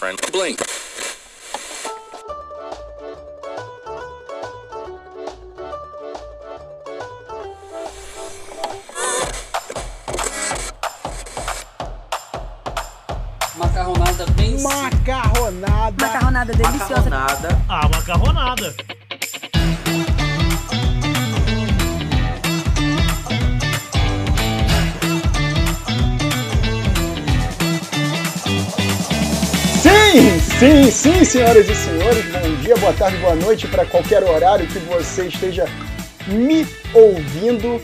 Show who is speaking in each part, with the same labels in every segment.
Speaker 1: friend. Blink.
Speaker 2: Macarronada bem
Speaker 3: Macarronada.
Speaker 4: Macarronada deliciosa.
Speaker 2: Macarronada.
Speaker 5: Ah, macarronada.
Speaker 3: Sim, sim, sim, senhoras e senhores. Bom dia, boa tarde, boa noite para qualquer horário que você esteja me ouvindo.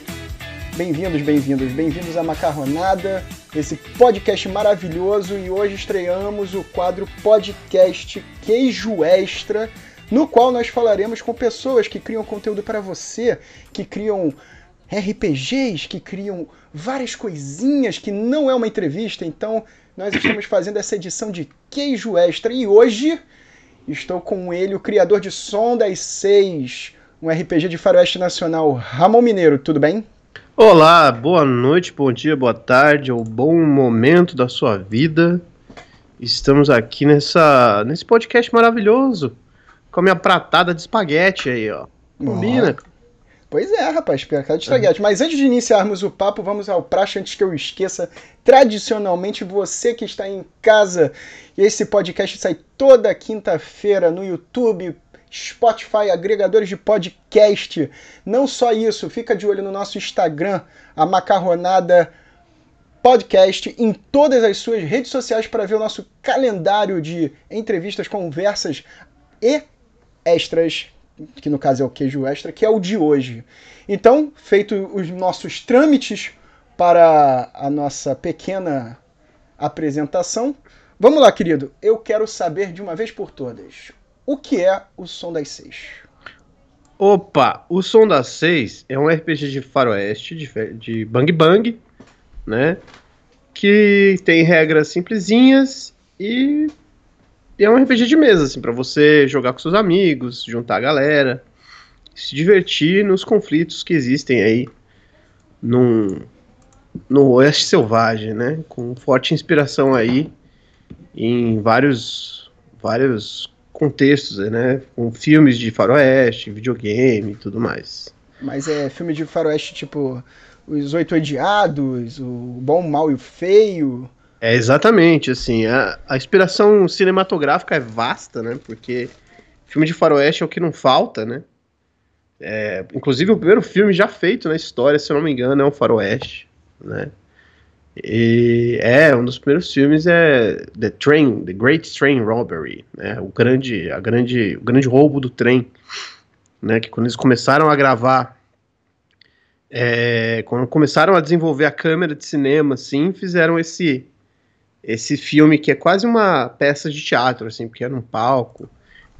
Speaker 3: Bem-vindos, bem-vindos, bem-vindos à Macarronada, esse podcast maravilhoso. E hoje estreamos o quadro Podcast Queijo Extra, no qual nós falaremos com pessoas que criam conteúdo para você, que criam RPGs, que criam várias coisinhas que não é uma entrevista. Então, nós estamos fazendo essa edição de Queijo Extra e hoje estou com ele, o criador de Som das Seis, um RPG de faroeste nacional, Ramon Mineiro, tudo bem?
Speaker 6: Olá, boa noite, bom dia, boa tarde, ou bom momento da sua vida. Estamos aqui nessa, nesse podcast maravilhoso, com a minha pratada de espaguete aí, ó. Combina.
Speaker 3: Pois é, rapaz, pratada de espaguete. Mas antes de iniciarmos o papo, vamos ao praxe antes que eu esqueça. Tradicionalmente, você que está em casa, esse podcast sai toda quinta-feira no YouTube, Spotify, agregadores de podcast. Não só isso, fica de olho no nosso Instagram, a Macarronada Podcast, em todas as suas redes sociais para ver o nosso calendário de entrevistas, conversas e extras, que no caso é o queijo extra, que é o de hoje. Então, feito os nossos trâmites para a nossa pequena apresentação, vamos lá, querido. Eu quero saber de uma vez por todas o que é o Som das Seis.
Speaker 6: Opa, o Som das Seis é um RPG de faroeste, de, de bang bang, né? Que tem regras simplesinhas e é um RPG de mesa, assim, pra você jogar com seus amigos, juntar a galera, se divertir nos conflitos que existem aí num, no Oeste Selvagem, né? Com forte inspiração aí em vários, vários contextos, né? Com filmes de faroeste, videogame e tudo mais.
Speaker 3: Mas é filme de faroeste tipo Os Oito Odiados, O Bom, o Mal e o Feio.
Speaker 6: É exatamente, assim, a, a inspiração cinematográfica é vasta, né? Porque filme de faroeste é o que não falta, né? É, inclusive o primeiro filme já feito na história, se eu não me engano, é um faroeste, né? E é um dos primeiros filmes é The Train, The Great Train Robbery, né? O grande, a grande, o grande roubo do trem, né? Que quando eles começaram a gravar, é, quando começaram a desenvolver a câmera de cinema, assim, fizeram esse esse filme que é quase uma peça de teatro, assim, porque é num palco.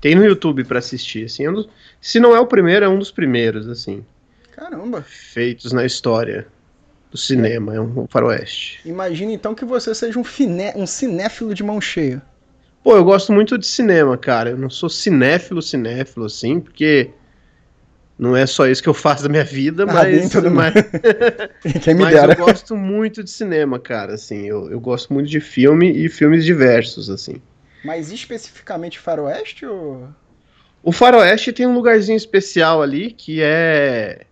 Speaker 6: Tem no YouTube pra assistir, assim. é um dos- se não é o primeiro, é um dos primeiros, assim,
Speaker 3: Caramba!
Speaker 6: feitos na história do cinema. É um faroeste.
Speaker 3: Imagina então que você seja um, finé, um cinéfilo de mão cheia.
Speaker 6: Pô, eu gosto muito de cinema, cara. Eu não sou cinéfilo, cinéfilo, assim, porque não é só isso que eu faço da minha vida,
Speaker 3: Ah,
Speaker 6: mas, mas,
Speaker 3: Quem me
Speaker 6: mas
Speaker 3: dera.
Speaker 6: eu gosto muito de cinema, cara. Assim, eu, eu gosto muito de filme e filmes diversos, assim.
Speaker 3: Mas especificamente faroeste ou.
Speaker 6: O Faroeste tem um lugarzinho especial ali que é.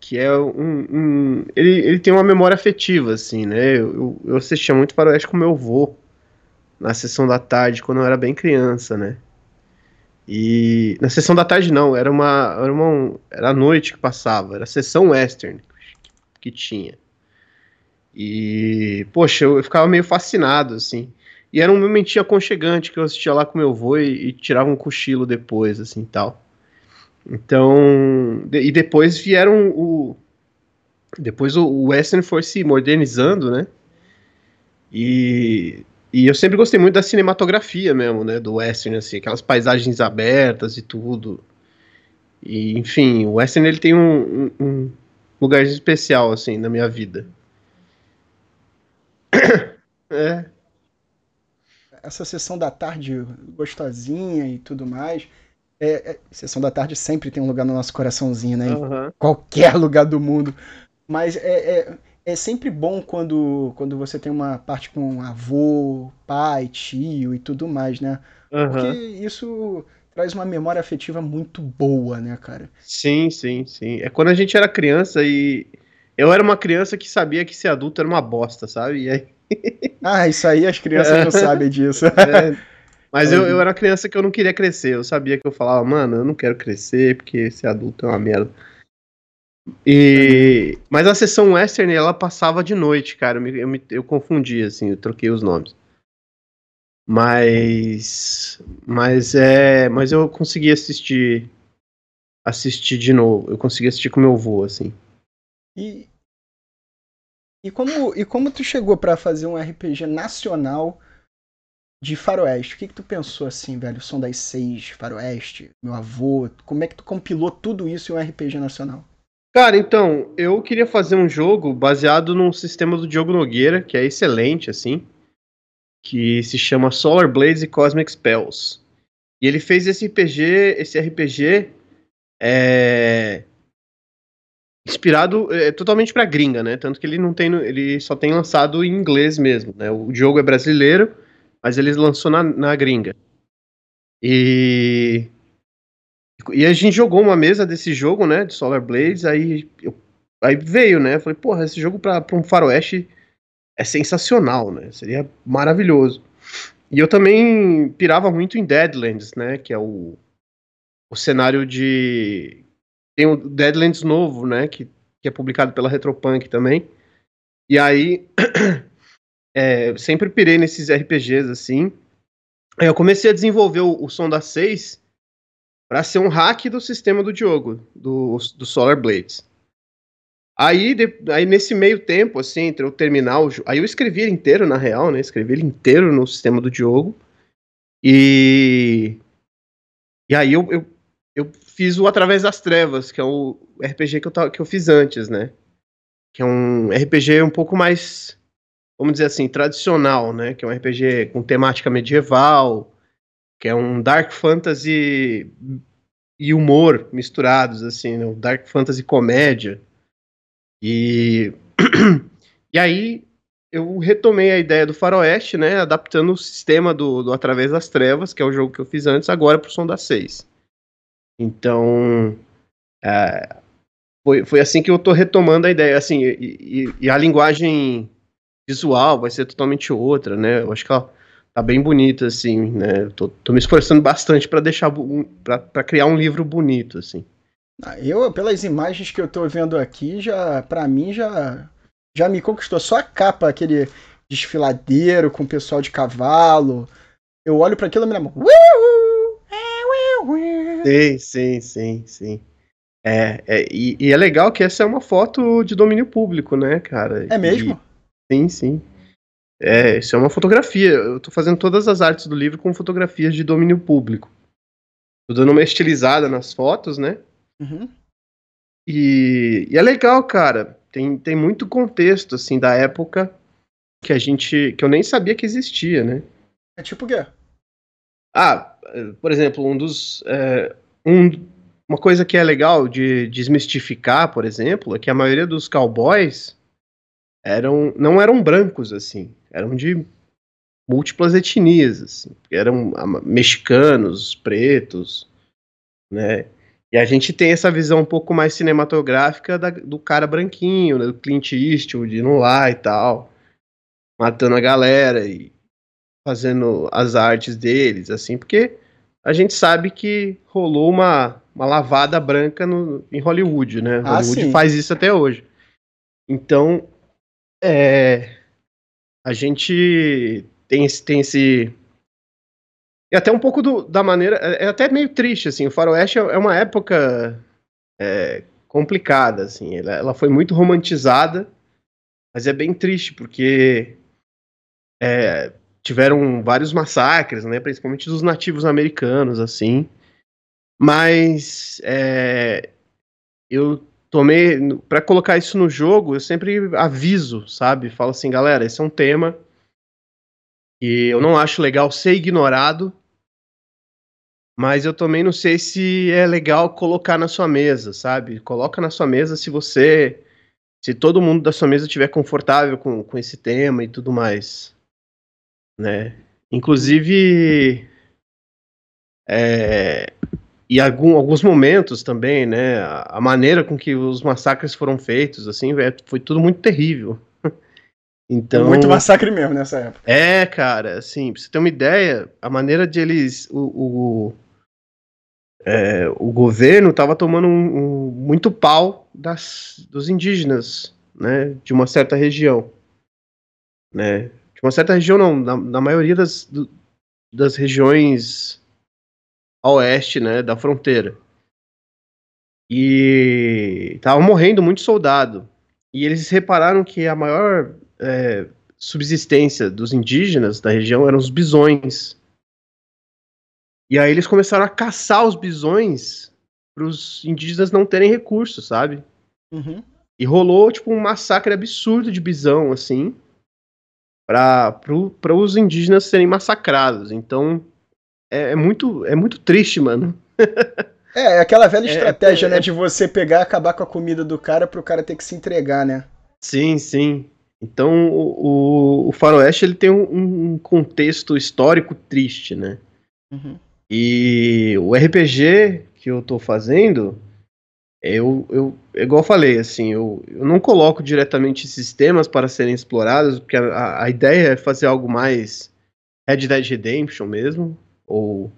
Speaker 6: Que é um. um- ele, ele tem uma memória afetiva, assim, né? Eu, eu- eu assistia muito Faroeste com meu avô na sessão da tarde, quando eu era bem criança, né? E. Na sessão da tarde não, era uma. Era, uma, era a noite que passava, era a sessão western que, tinha. E. Poxa, eu, eu ficava meio fascinado, assim. E era um momentinho aconchegante que eu assistia lá com meu avô e, e tirava um cochilo depois, assim, tal. Então, de- e depois vieram o depois o, o western foi se modernizando, né? E e eu sempre gostei muito da cinematografia mesmo, né, do western assim, aquelas paisagens abertas e tudo. E enfim, o western ele tem um, um, um lugar especial assim na minha vida. É,
Speaker 3: Essa sessão da tarde gostosinha e tudo mais. É, é- sessão da tarde sempre tem um lugar no nosso coraçãozinho, né? Em
Speaker 6: aham.
Speaker 3: qualquer lugar do mundo. Mas é, é- sempre bom quando, quando você tem uma parte com avô, pai, tio e tudo mais, né?
Speaker 6: Aham.
Speaker 3: Porque isso traz uma memória afetiva muito boa, né, cara?
Speaker 6: Sim, sim, sim. É quando a gente era criança e eu era uma criança que sabia que ser adulto era uma bosta, sabe? Aí,
Speaker 3: Ah, isso aí as crianças não sabem disso.
Speaker 6: é, mas eu, eu era criança que eu não queria crescer. Eu sabia que eu falava, mano, eu não quero crescer porque ser adulto é uma merda. E mas a sessão western ela passava de noite, cara. Eu, me- eu, me- eu confundi assim, eu troquei os nomes. Mas mas é, mas eu consegui assistir assistir de novo. Eu consegui assistir com meu avô assim.
Speaker 3: E, e, como, e como tu chegou pra fazer um RPG nacional de faroeste? O que que tu pensou assim, velho? Som das seis, faroeste, meu avô. Como é que tu compilou tudo isso em um RPG nacional?
Speaker 6: Cara, então, eu queria fazer um jogo baseado num sistema do Diogo Nogueira, que é excelente, assim, que se chama Solar Blades e Cosmic Spells. E ele fez esse RPG, esse RPG é, inspirado é, totalmente pra gringa, né? Tanto que ele não tem, ele só tem lançado em inglês mesmo, né? O Diogo é brasileiro, mas ele lançou na, na gringa. E e a gente jogou uma mesa desse jogo, né, de Solar Blades, aí, eu- aí veio, né, falei, porra, esse jogo pra, pra um faroeste é sensacional, né, seria maravilhoso. E eu também pirava muito em Deadlands, né, que é o, o cenário de... Tem o Deadlands novo, né, que, que é publicado pela Retropunk também. E aí, é, sempre pirei nesses RPGs, assim. Aí eu comecei a desenvolver o, o Som da 6 para ser um hack do sistema do Diogo, do, do Solar Blades. Aí, de- aí nesse meio tempo, assim, entre eu terminar o. Aí eu escrevi ele inteiro, na real, né? Escrevi ele inteiro no sistema do Diogo. E. E aí eu, eu, eu fiz o Através das Trevas, que é o RPG que eu, tava- que eu fiz antes, né? Que é um RPG um pouco mais, vamos dizer assim, tradicional, né? Que é um RPG com temática medieval, que é um dark fantasy e humor misturados, assim, né? dark fantasy comédia. E, e aí eu retomei a ideia do faroeste, né, adaptando o sistema do, do Através das Trevas, que é o jogo que eu fiz antes, agora pro Som das Seis. Então, é, foi, foi assim que eu tô retomando a ideia, assim, e, e- e a linguagem visual vai ser totalmente outra, né, eu acho que ela tá bem bonita, assim, né, tô, tô me esforçando bastante para deixar, pra criar um livro bonito, assim.
Speaker 3: Ah, Eu, pelas imagens que eu tô vendo aqui, já, pra mim, já, já me conquistou. Só a capa, aquele desfiladeiro com o pessoal de cavalo. Eu olho pra aquilo e me lembro. "Uiu, é, uiu, uiu".
Speaker 6: Sim, sim, sim, sim. É, é, e, e é legal que essa é uma foto de domínio público, né, cara?
Speaker 3: É mesmo?
Speaker 6: E- sim, sim. É, isso é uma fotografia. Eu tô fazendo todas as artes do livro com fotografias de domínio público. Tô dando uma estilizada nas fotos, né?
Speaker 3: Uhum.
Speaker 6: E, e é legal, cara. Tem, tem muito contexto, assim, da época que a gente. que eu nem sabia que existia, né?
Speaker 3: É tipo o quê?
Speaker 6: Ah, por exemplo, um dos. eh, um- uma coisa que é legal de desmistificar, por exemplo, é que a maioria dos cowboys eram, não eram brancos, assim. Eram de múltiplas etnias, assim. Eram mexicanos, pretos, né? E a gente tem essa visão um pouco mais cinematográfica da- do cara branquinho, né, do Clint Eastwood indo lá e tal, matando a galera e fazendo as artes deles, assim, porque a gente sabe que rolou uma, uma lavada branca no, em Hollywood, né?
Speaker 3: Ah,
Speaker 6: Hollywood
Speaker 3: sim.
Speaker 6: faz isso até hoje. Então, é, a gente tem esse, tem esse e até um pouco do- da maneira. É é até meio triste, assim. O Faroeste é é uma época é, complicada, assim. Ela, ela foi muito romantizada, mas é bem triste, porque é, tiveram vários massacres, né? Principalmente dos nativos americanos, assim. Mas é, eu tomei. Pra colocar isso no jogo, eu sempre aviso, sabe? Falo assim, galera, esse é um tema que eu não acho legal ser ignorado. Mas eu também não sei se é legal colocar na sua mesa, sabe? Coloca na sua mesa se você se todo mundo da sua mesa estiver confortável com, com esse tema e tudo mais, né? Inclusive, é, e algum, alguns momentos também, né? A, a, maneira com que os massacres foram feitos, assim, foi tudo muito terrível.
Speaker 3: Então, muito massacre mesmo nessa época.
Speaker 6: É, cara, assim, pra você ter uma ideia, a maneira de eles. O, o, é, o governo estava tomando um, um, muito pau das, dos indígenas, né, de uma certa região, né, de uma certa região não, na, na maioria das, do, das regiões a oeste, né, da fronteira. E tava morrendo muito soldado. E eles repararam que a maior é, subsistência dos indígenas da região eram os bisões. E aí eles começaram a caçar os bisões para os indígenas não terem recursos, sabe? Uhum. E rolou tipo um massacre absurdo de bisão, assim, para os indígenas serem massacrados. Então é, é, muito é muito triste, mano.
Speaker 3: é, é aquela velha é, estratégia, é, né, de você pegar, acabar com a comida do cara para o cara ter que se entregar, né?
Speaker 6: Sim, sim. Então o, o, o Faroeste ele tem um, um contexto histórico triste, né? Uhum. E o RPG que eu tô fazendo, eu, eu igual eu falei, assim, eu, eu não coloco diretamente sistemas para serem explorados, porque a, a ideia é fazer algo mais Red Dead Redemption mesmo, ou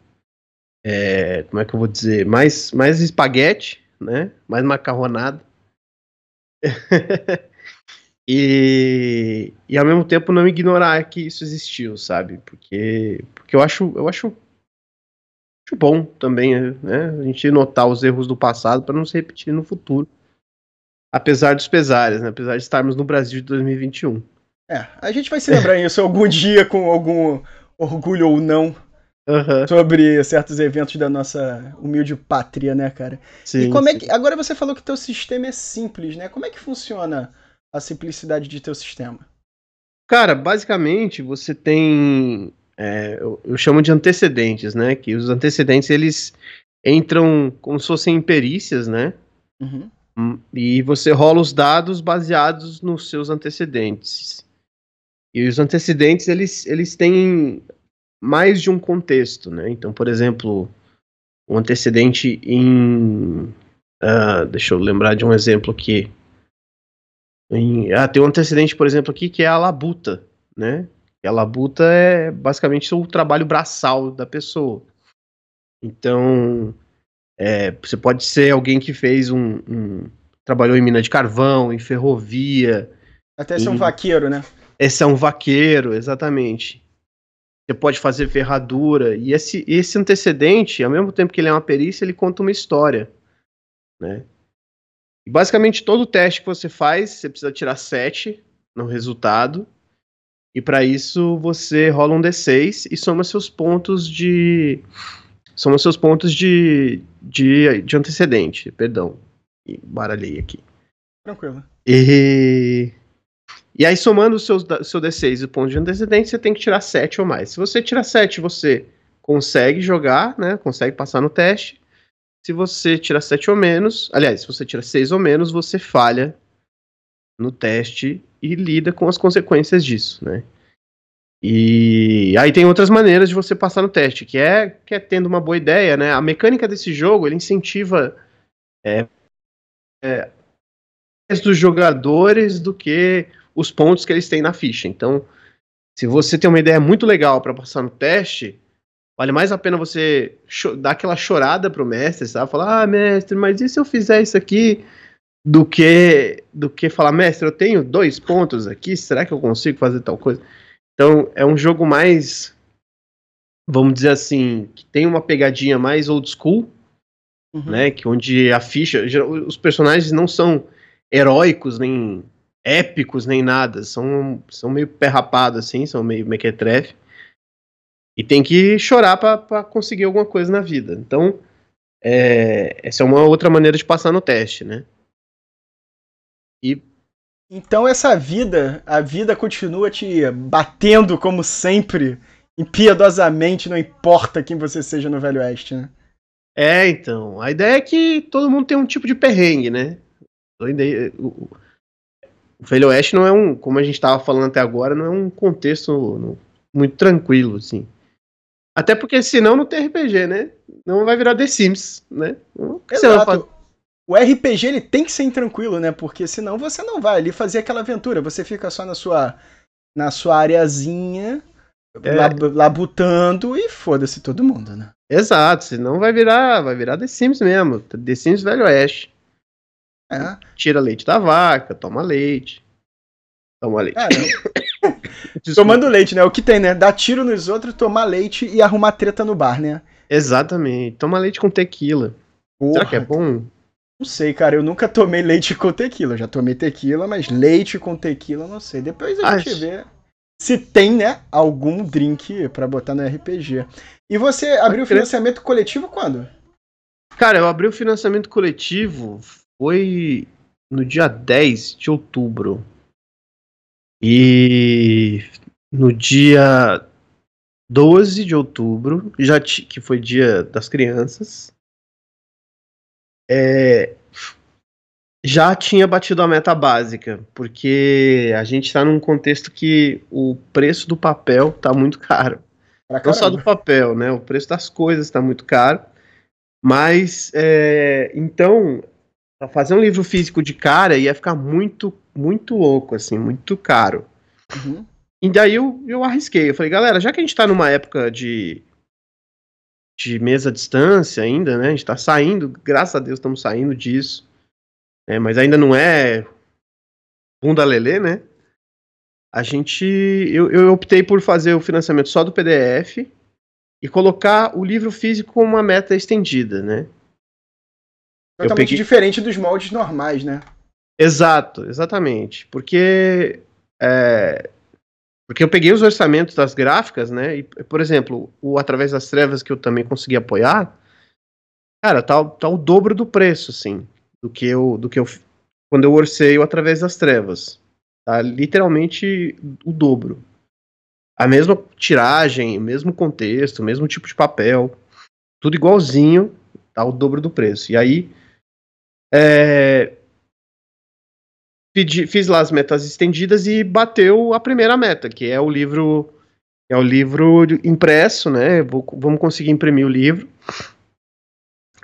Speaker 6: é, como é que eu vou dizer, mais, mais espaguete, né? Mais macarronada. e, e ao mesmo tempo não ignorar que isso existiu, sabe? Porque, porque eu acho, eu acho acho bom também, né? A gente notar os erros do passado para não se repetir no futuro. Apesar dos pesares, né? Apesar de estarmos no Brasil de 2021.
Speaker 3: É, a gente vai se lembrar isso algum dia com algum orgulho ou não uhum. sobre certos eventos da nossa humilde pátria, né, cara? Sim, e como sim. é que. Agora você falou que teu sistema é simples, né? Como é que funciona a simplicidade de teu sistema?
Speaker 6: Cara, basicamente você tem é, eu, eu, chamo de antecedentes, né? Que os antecedentes eles entram como se fossem perícias, né? Uhum. Hum, e você rola os dados baseados nos seus antecedentes. E os antecedentes eles, eles têm mais de um contexto, né? Então, por exemplo, um antecedente em. Uh, deixa eu lembrar de um exemplo aqui. Em, ah, tem um antecedente, por exemplo, aqui que é a labuta, né? E a labuta é basicamente o trabalho braçal da pessoa. Então, é, você pode ser alguém que fez um, um, trabalhou em mina de carvão, em ferrovia.
Speaker 3: Até ser um vaqueiro, né?
Speaker 6: Esse é um vaqueiro, exatamente. Você pode fazer ferradura. E esse, esse antecedente, ao mesmo tempo que ele é uma perícia, ele conta uma história. Né? E basicamente todo teste que você faz, você precisa tirar 7 no resultado. E para isso você rola um D6 e soma seus pontos de. Soma seus pontos de, de, de antecedente. Perdão. Baralhei aqui.
Speaker 3: Tranquilo.
Speaker 6: E. E aí, somando o seu, seu D6 e o ponto de antecedente, você tem que tirar 7 ou mais. Se você tirar 7, você consegue jogar, né? Consegue passar no teste. Se você tira 7 ou menos, aliás, se você tira 6 ou menos, você falha no teste e lida com as consequências disso, né? E aí tem outras maneiras de você passar no teste, que é, que é tendo uma boa ideia, né? A mecânica desse jogo, ele incentiva é, é, dos jogadores do que os pontos que eles têm na ficha. Então, se você tem uma ideia muito legal para passar no teste, vale mais a pena você dar aquela chorada pro mestre, sabe? Falar, ah, mestre, mas e se eu fizer isso aqui? do que do que falar, mestre, eu tenho dois pontos aqui, será que eu consigo fazer tal coisa? Então, é um jogo mais, vamos dizer assim, que tem uma pegadinha mais old school, uhum. né, que onde a ficha, os personagens não são heróicos, nem épicos, nem nada, são, são meio perrapados, assim, são meio mequetrefe, e tem que chorar para conseguir alguma coisa na vida. Então, é, essa é uma outra maneira de passar no teste, né?
Speaker 3: E então essa vida, a vida continua te batendo como sempre, impiedosamente, não importa quem você seja no Velho Oeste, né?
Speaker 6: É, então. A ideia é que todo mundo tem um tipo de perrengue, né? O Velho Oeste não é um, como a gente estava falando até agora, não é um contexto muito tranquilo, assim. Até porque senão não tem RPG, né? Não vai virar The Sims, né?
Speaker 3: Exato. O RPG ele tem que ser tranquilo, né? Porque senão você não vai ali fazer aquela aventura. Você fica só na sua na sua areazinha, é. labutando e foda-se todo mundo, né?
Speaker 6: Exato, senão vai virar, vai virar The Sims mesmo. The Sims Velho Oeste. É. Tira leite da vaca, toma leite. Toma leite. É,
Speaker 3: Tomando leite, né? O que tem, né? Dar tiro nos outros, tomar leite e arrumar treta no bar, né?
Speaker 6: Exatamente. Toma leite com tequila. Porra. Será que é bom?
Speaker 3: Não sei, cara. Eu nunca tomei leite com tequila. Já tomei tequila, mas leite com tequila, não sei. Depois a gente vê se tem, né, algum drink para botar no RPG. E você abriu o financiamento coletivo quando?
Speaker 6: Cara, eu abri o financiamento coletivo foi no dia 10 de outubro. E no dia 12 de outubro, já que foi dia das crianças, é, já tinha batido a meta básica, porque a gente está num contexto que o preço do papel está muito caro. Não só do papel, né? O preço das coisas está muito caro. Mas, é, então, fazer um livro físico de cara ia ficar muito, muito louco, assim, muito caro. Uhum. E daí eu, eu arrisquei. Eu falei, galera, já que a gente tá numa época de, de mesa à distância ainda, né? A gente tá saindo, graças a Deus estamos saindo disso. É, mas ainda não é bunda lelê, né? A gente. Eu, eu optei por fazer o financiamento só do PDF e colocar o livro físico com uma meta estendida, né?
Speaker 3: Totalmente peguei... diferente dos moldes normais, né?
Speaker 6: Exato, exatamente. Porque. É... Porque eu peguei os orçamentos das gráficas, né? E, por exemplo, o Através das Trevas, que eu também consegui apoiar, cara, tá, tá o dobro do preço, assim, do que eu. Do que eu quando eu orcei o Através das Trevas. Tá literalmente o dobro. A mesma tiragem, o mesmo contexto, o mesmo tipo de papel. Tudo igualzinho, tá o dobro do preço. E aí é, pedi, fiz lá as metas estendidas e bateu a primeira meta, que é o livro é o livro impresso, né? Vou, vamos conseguir imprimir o livro.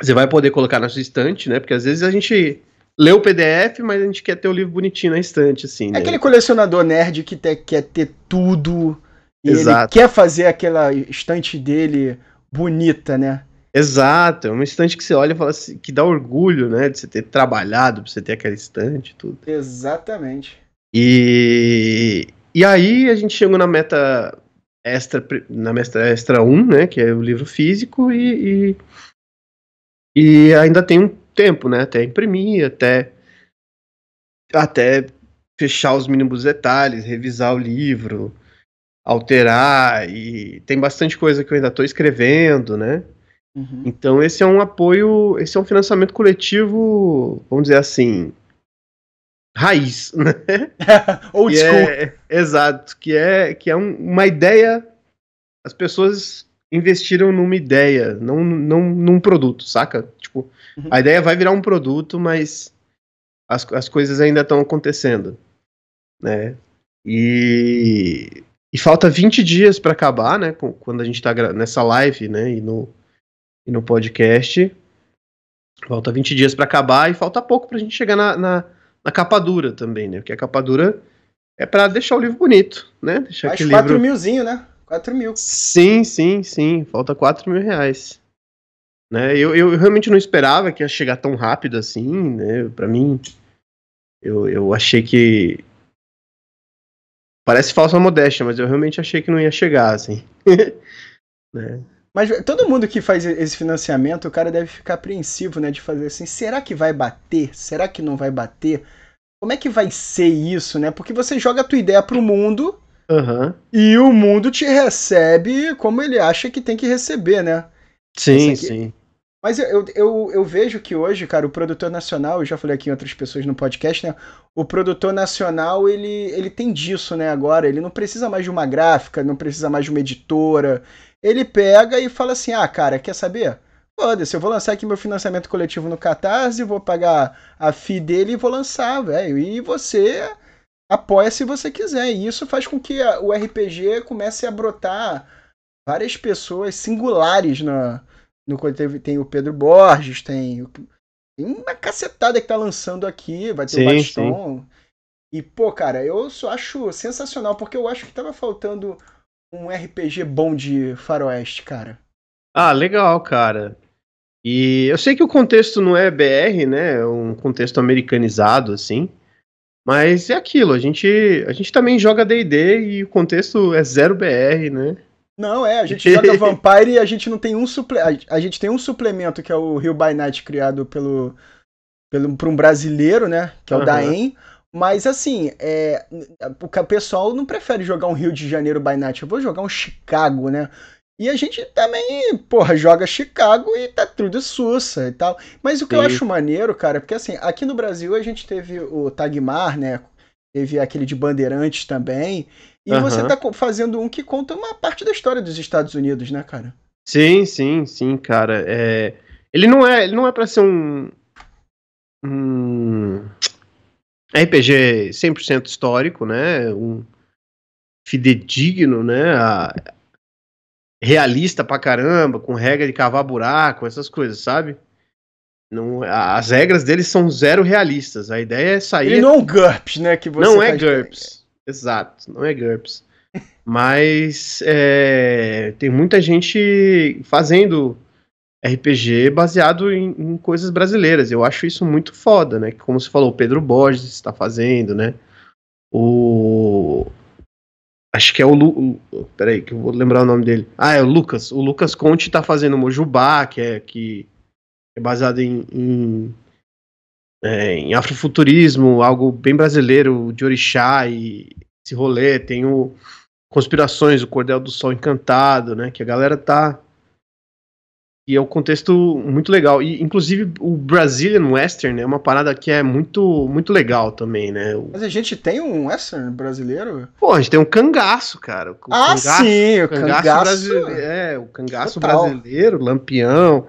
Speaker 6: Você vai poder colocar na sua estante, né? Porque às vezes a gente lê o PDF, mas a gente quer ter o livro bonitinho na estante, assim. É
Speaker 3: né? aquele colecionador nerd que te, quer ter tudo e Exato. ele quer fazer aquela estante dele bonita, né?
Speaker 6: Exato, é uma estante que você olha e fala assim, que dá orgulho, né, de você ter trabalhado, de você ter aquela estante tudo.
Speaker 3: Exatamente.
Speaker 6: E, e aí a gente chegou na meta extra, na meta extra 1, né, que é o livro físico, e, e, e ainda tem um tempo, né, até imprimir, até, até fechar os mínimos detalhes, revisar o livro, alterar, e tem bastante coisa que eu ainda estou escrevendo, né, Uhum. Então esse é um apoio, esse é um financiamento coletivo, vamos dizer assim, raiz, né?
Speaker 3: Old school.
Speaker 6: É, exato, que é que é um, uma ideia, as pessoas investiram numa ideia, não, não num produto, saca? Tipo, uhum. a ideia vai virar um produto, mas as, as coisas ainda estão acontecendo, né? E, e falta 20 dias para acabar, né? Quando a gente tá nessa live, né? E no, e no podcast. Falta 20 dias para acabar e falta pouco pra gente chegar na, na, na, capa dura também, né? Porque a capa dura é para deixar o livro bonito, né? Deixar
Speaker 3: Mais 4 livro... milzinho, né? 4 mil.
Speaker 6: Sim, sim, sim. Falta 4 mil reais. Né? Eu, eu realmente não esperava que ia chegar tão rápido assim, né? Pra mim, eu, eu achei que. Parece falsa modéstia, mas eu realmente achei que não ia chegar, assim.
Speaker 3: né? Mas todo mundo que faz esse financiamento, o cara deve ficar apreensivo, né? De fazer assim, será que vai bater? Será que não vai bater? Como é que vai ser isso, né? Porque você joga a tua ideia pro mundo
Speaker 6: uhum.
Speaker 3: e o mundo te recebe como ele acha que tem que receber, né?
Speaker 6: Sim, sim.
Speaker 3: Mas eu, eu, eu vejo que hoje, cara, o produtor nacional, eu já falei aqui em outras pessoas no podcast, né? O produtor nacional, ele, ele tem disso, né, agora. Ele não precisa mais de uma gráfica, não precisa mais de uma editora ele pega e fala assim: ah, cara, quer saber? Foda-se, eu vou lançar aqui meu financiamento coletivo no Catarse, vou pagar a FII dele e vou lançar, velho. E você apoia se você quiser. E isso faz com que o RPG comece a brotar várias pessoas singulares na, no teve, tem o Pedro Borges, tem, tem uma cacetada que tá lançando aqui, vai ter sim, o Baston. Sim. E, pô, cara, eu só acho sensacional, porque eu acho que tava faltando um RPG bom de faroeste, cara.
Speaker 6: Ah, legal, cara. E eu sei que o contexto não é BR, né? É um contexto americanizado, assim. Mas é aquilo, a gente, a gente também joga D&D e o contexto é zero BR, né?
Speaker 3: Não, é, a gente joga Vampire e a gente não tem um suple... a gente tem um suplemento que é o Rio by Night criado pelo, pelo por um brasileiro, né, que é o uhum. Daem, mas assim, é, o pessoal não prefere jogar um Rio de Janeiro by Night, eu vou jogar um Chicago, né? E a gente também, porra, joga Chicago e tá tudo sussa e tal. Mas o que Sim. eu acho maneiro, cara, porque assim, aqui no Brasil a gente teve o Tagmar, né? Teve aquele de Bandeirantes também. E uhum. você tá fazendo um que conta uma parte da história dos Estados Unidos, né, cara?
Speaker 6: Sim, sim, sim, cara. É... Ele não é, ele não é para ser um, um RPG 100% histórico, né? Um fidedigno, né? A... Realista pra caramba, com regra de cavar buraco, essas coisas, sabe? Não, as regras deles são zero realistas. A ideia é sair.
Speaker 3: Ele não é um GURPS, né? Que
Speaker 6: você não é GURPS. Exato, não é GURPS. Mas é, tem muita gente fazendo RPG baseado em, em, coisas brasileiras. Eu acho isso muito foda, né? Como você falou, o Pedro Borges está fazendo, né? O. Acho que é o. Lu... Peraí, que eu vou lembrar o nome dele. Ah, é o Lucas. O Lucas Conte está fazendo Mojubá, que é, que é baseado em, em é, em afrofuturismo, algo bem brasileiro, de orixá e esse rolê. Tem o Conspirações, o Cordel do Sol Encantado, né? Que a galera tá. E é um contexto muito legal. E, inclusive, o Brazilian Western é uma parada que é muito, muito legal também, né?
Speaker 3: Mas a gente tem um Western brasileiro?
Speaker 6: Pô, a gente tem um cangaço, cara. O
Speaker 3: ah, cangaço, sim, o cangaço, cangaço
Speaker 6: brasileiro. É, o cangaço Total. brasileiro, Lampião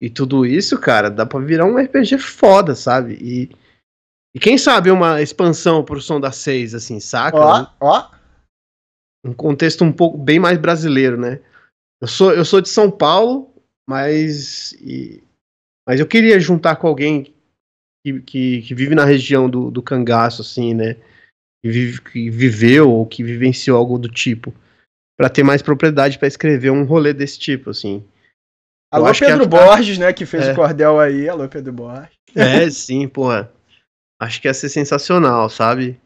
Speaker 6: e tudo isso, cara, dá pra virar um RPG foda, sabe? E, e quem sabe uma expansão pro som da 6, assim, saca?
Speaker 3: Ó, ó.
Speaker 6: Um contexto um pouco bem mais brasileiro, né? Eu sou, eu sou de São Paulo, mas. E, mas eu queria juntar com alguém que, que, que, vive na região do, do cangaço, assim, né? Que, vive, que viveu ou que vivenciou algo do tipo. para ter mais propriedade para escrever um rolê desse tipo, assim.
Speaker 3: Alô, Pedro Borges, né, que fez é. o cordel aí. Alô, Pedro Borges.
Speaker 6: É, sim, porra. Acho que ia ser sensacional, sabe?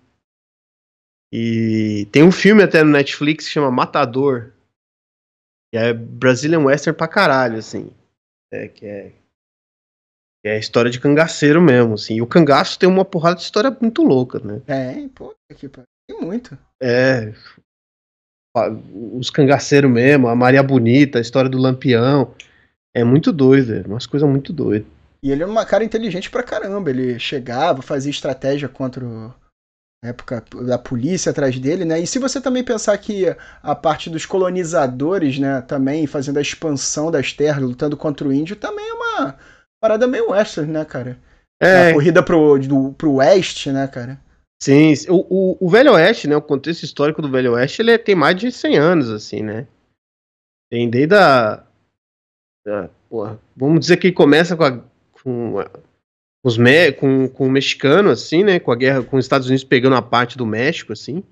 Speaker 6: E tem um filme até no Netflix que chama Matador. Que é Brazilian Western pra caralho, assim. É, que é. É a história de cangaceiro mesmo, assim. E o cangaço tem uma porrada de história muito louca, né?
Speaker 3: É, pô, aqui, tem muito.
Speaker 6: É. Os cangaceiros mesmo, a Maria Bonita, a história do Lampião. É muito doido, é umas coisas muito doidas.
Speaker 3: E ele é uma cara inteligente pra caramba. Ele chegava, fazia estratégia contra o, época da polícia atrás dele, né? E se você também pensar que a parte dos colonizadores, né, também fazendo a expansão das terras, lutando contra o índio, também é uma parada meio western, né, cara? É. A corrida pro, do, pro oeste, né, cara?
Speaker 6: Sim, o, o, o, Velho Oeste, né, o contexto histórico do Velho Oeste, ele tem mais de 100 anos, assim, né? Tem desde a, Tá, porra, vamos dizer que começa com, a, com, a, os me, com, com o mexicano, assim, né? Com a guerra com os Estados Unidos pegando a parte do México, assim.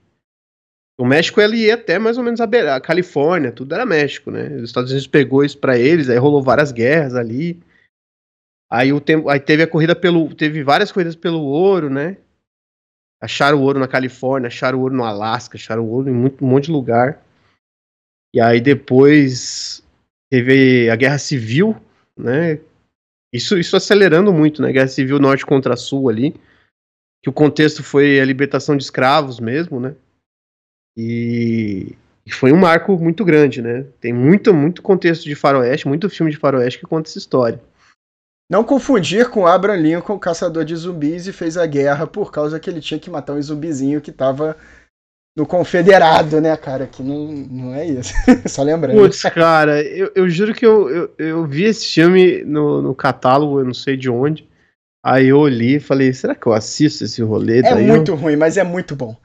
Speaker 6: O México ele ia até mais ou menos a, a Califórnia, tudo era México, né? Os Estados Unidos pegou isso para eles, aí rolou várias guerras ali. Aí o tempo, aí teve a corrida pelo, teve várias corridas pelo ouro, né? Acharam ouro na Califórnia, acharam ouro no Alasca, acharam ouro em muito, um monte de lugar. E aí depois teve a Guerra Civil, né? Isso, isso acelerando muito, né? Guerra Civil Norte contra Sul ali, que o contexto foi a libertação de escravos mesmo, né? E, e foi um marco muito grande, né? Tem muito, muito contexto de faroeste, muito filme de faroeste que conta essa história.
Speaker 3: Não confundir com Abraham Lincoln, caçador de zumbis, e fez a guerra por causa que ele tinha que matar um zumbizinho que estava no Confederado, né, cara? Que não, não é isso. Só lembrando.
Speaker 6: Putz, cara, eu, eu juro que eu, eu, eu vi esse filme no, no catálogo, eu não sei de onde. Aí eu olhei e falei, será que eu assisto esse rolê?
Speaker 3: É
Speaker 6: Daí eu-
Speaker 3: muito ruim, mas é muito bom.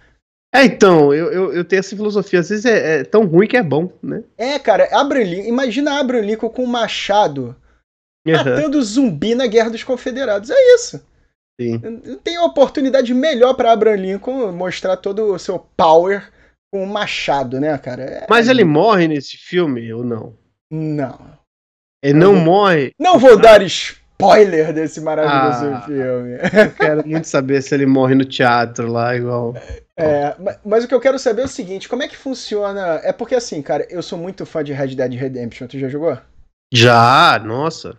Speaker 6: É, então, eu, eu, eu tenho essa filosofia. Às vezes é, é tão ruim que é bom, né?
Speaker 3: É, cara, Abraham Lincoln, imagina Abraham Lincoln com um machado
Speaker 6: Aham,
Speaker 3: matando zumbi na Guerra dos Confederados. É isso.
Speaker 6: Sim.
Speaker 3: Não tem oportunidade melhor pra Abraham Lincoln mostrar todo o seu power com um machado, né, cara? É-
Speaker 6: Mas ele morre nesse filme ou não?
Speaker 3: Não.
Speaker 6: Ele não
Speaker 3: Eu-
Speaker 6: morre.
Speaker 3: Não vou dar spoiler desse maravilhoso
Speaker 6: Ah.
Speaker 3: filme.
Speaker 6: Eu quero muito saber se ele morre no teatro lá, igual.
Speaker 3: É, ma- mas o que eu quero saber é o seguinte, como é que funciona... É porque assim, cara, eu sou muito fã de Red Dead Redemption, tu já jogou?
Speaker 6: Já, nossa.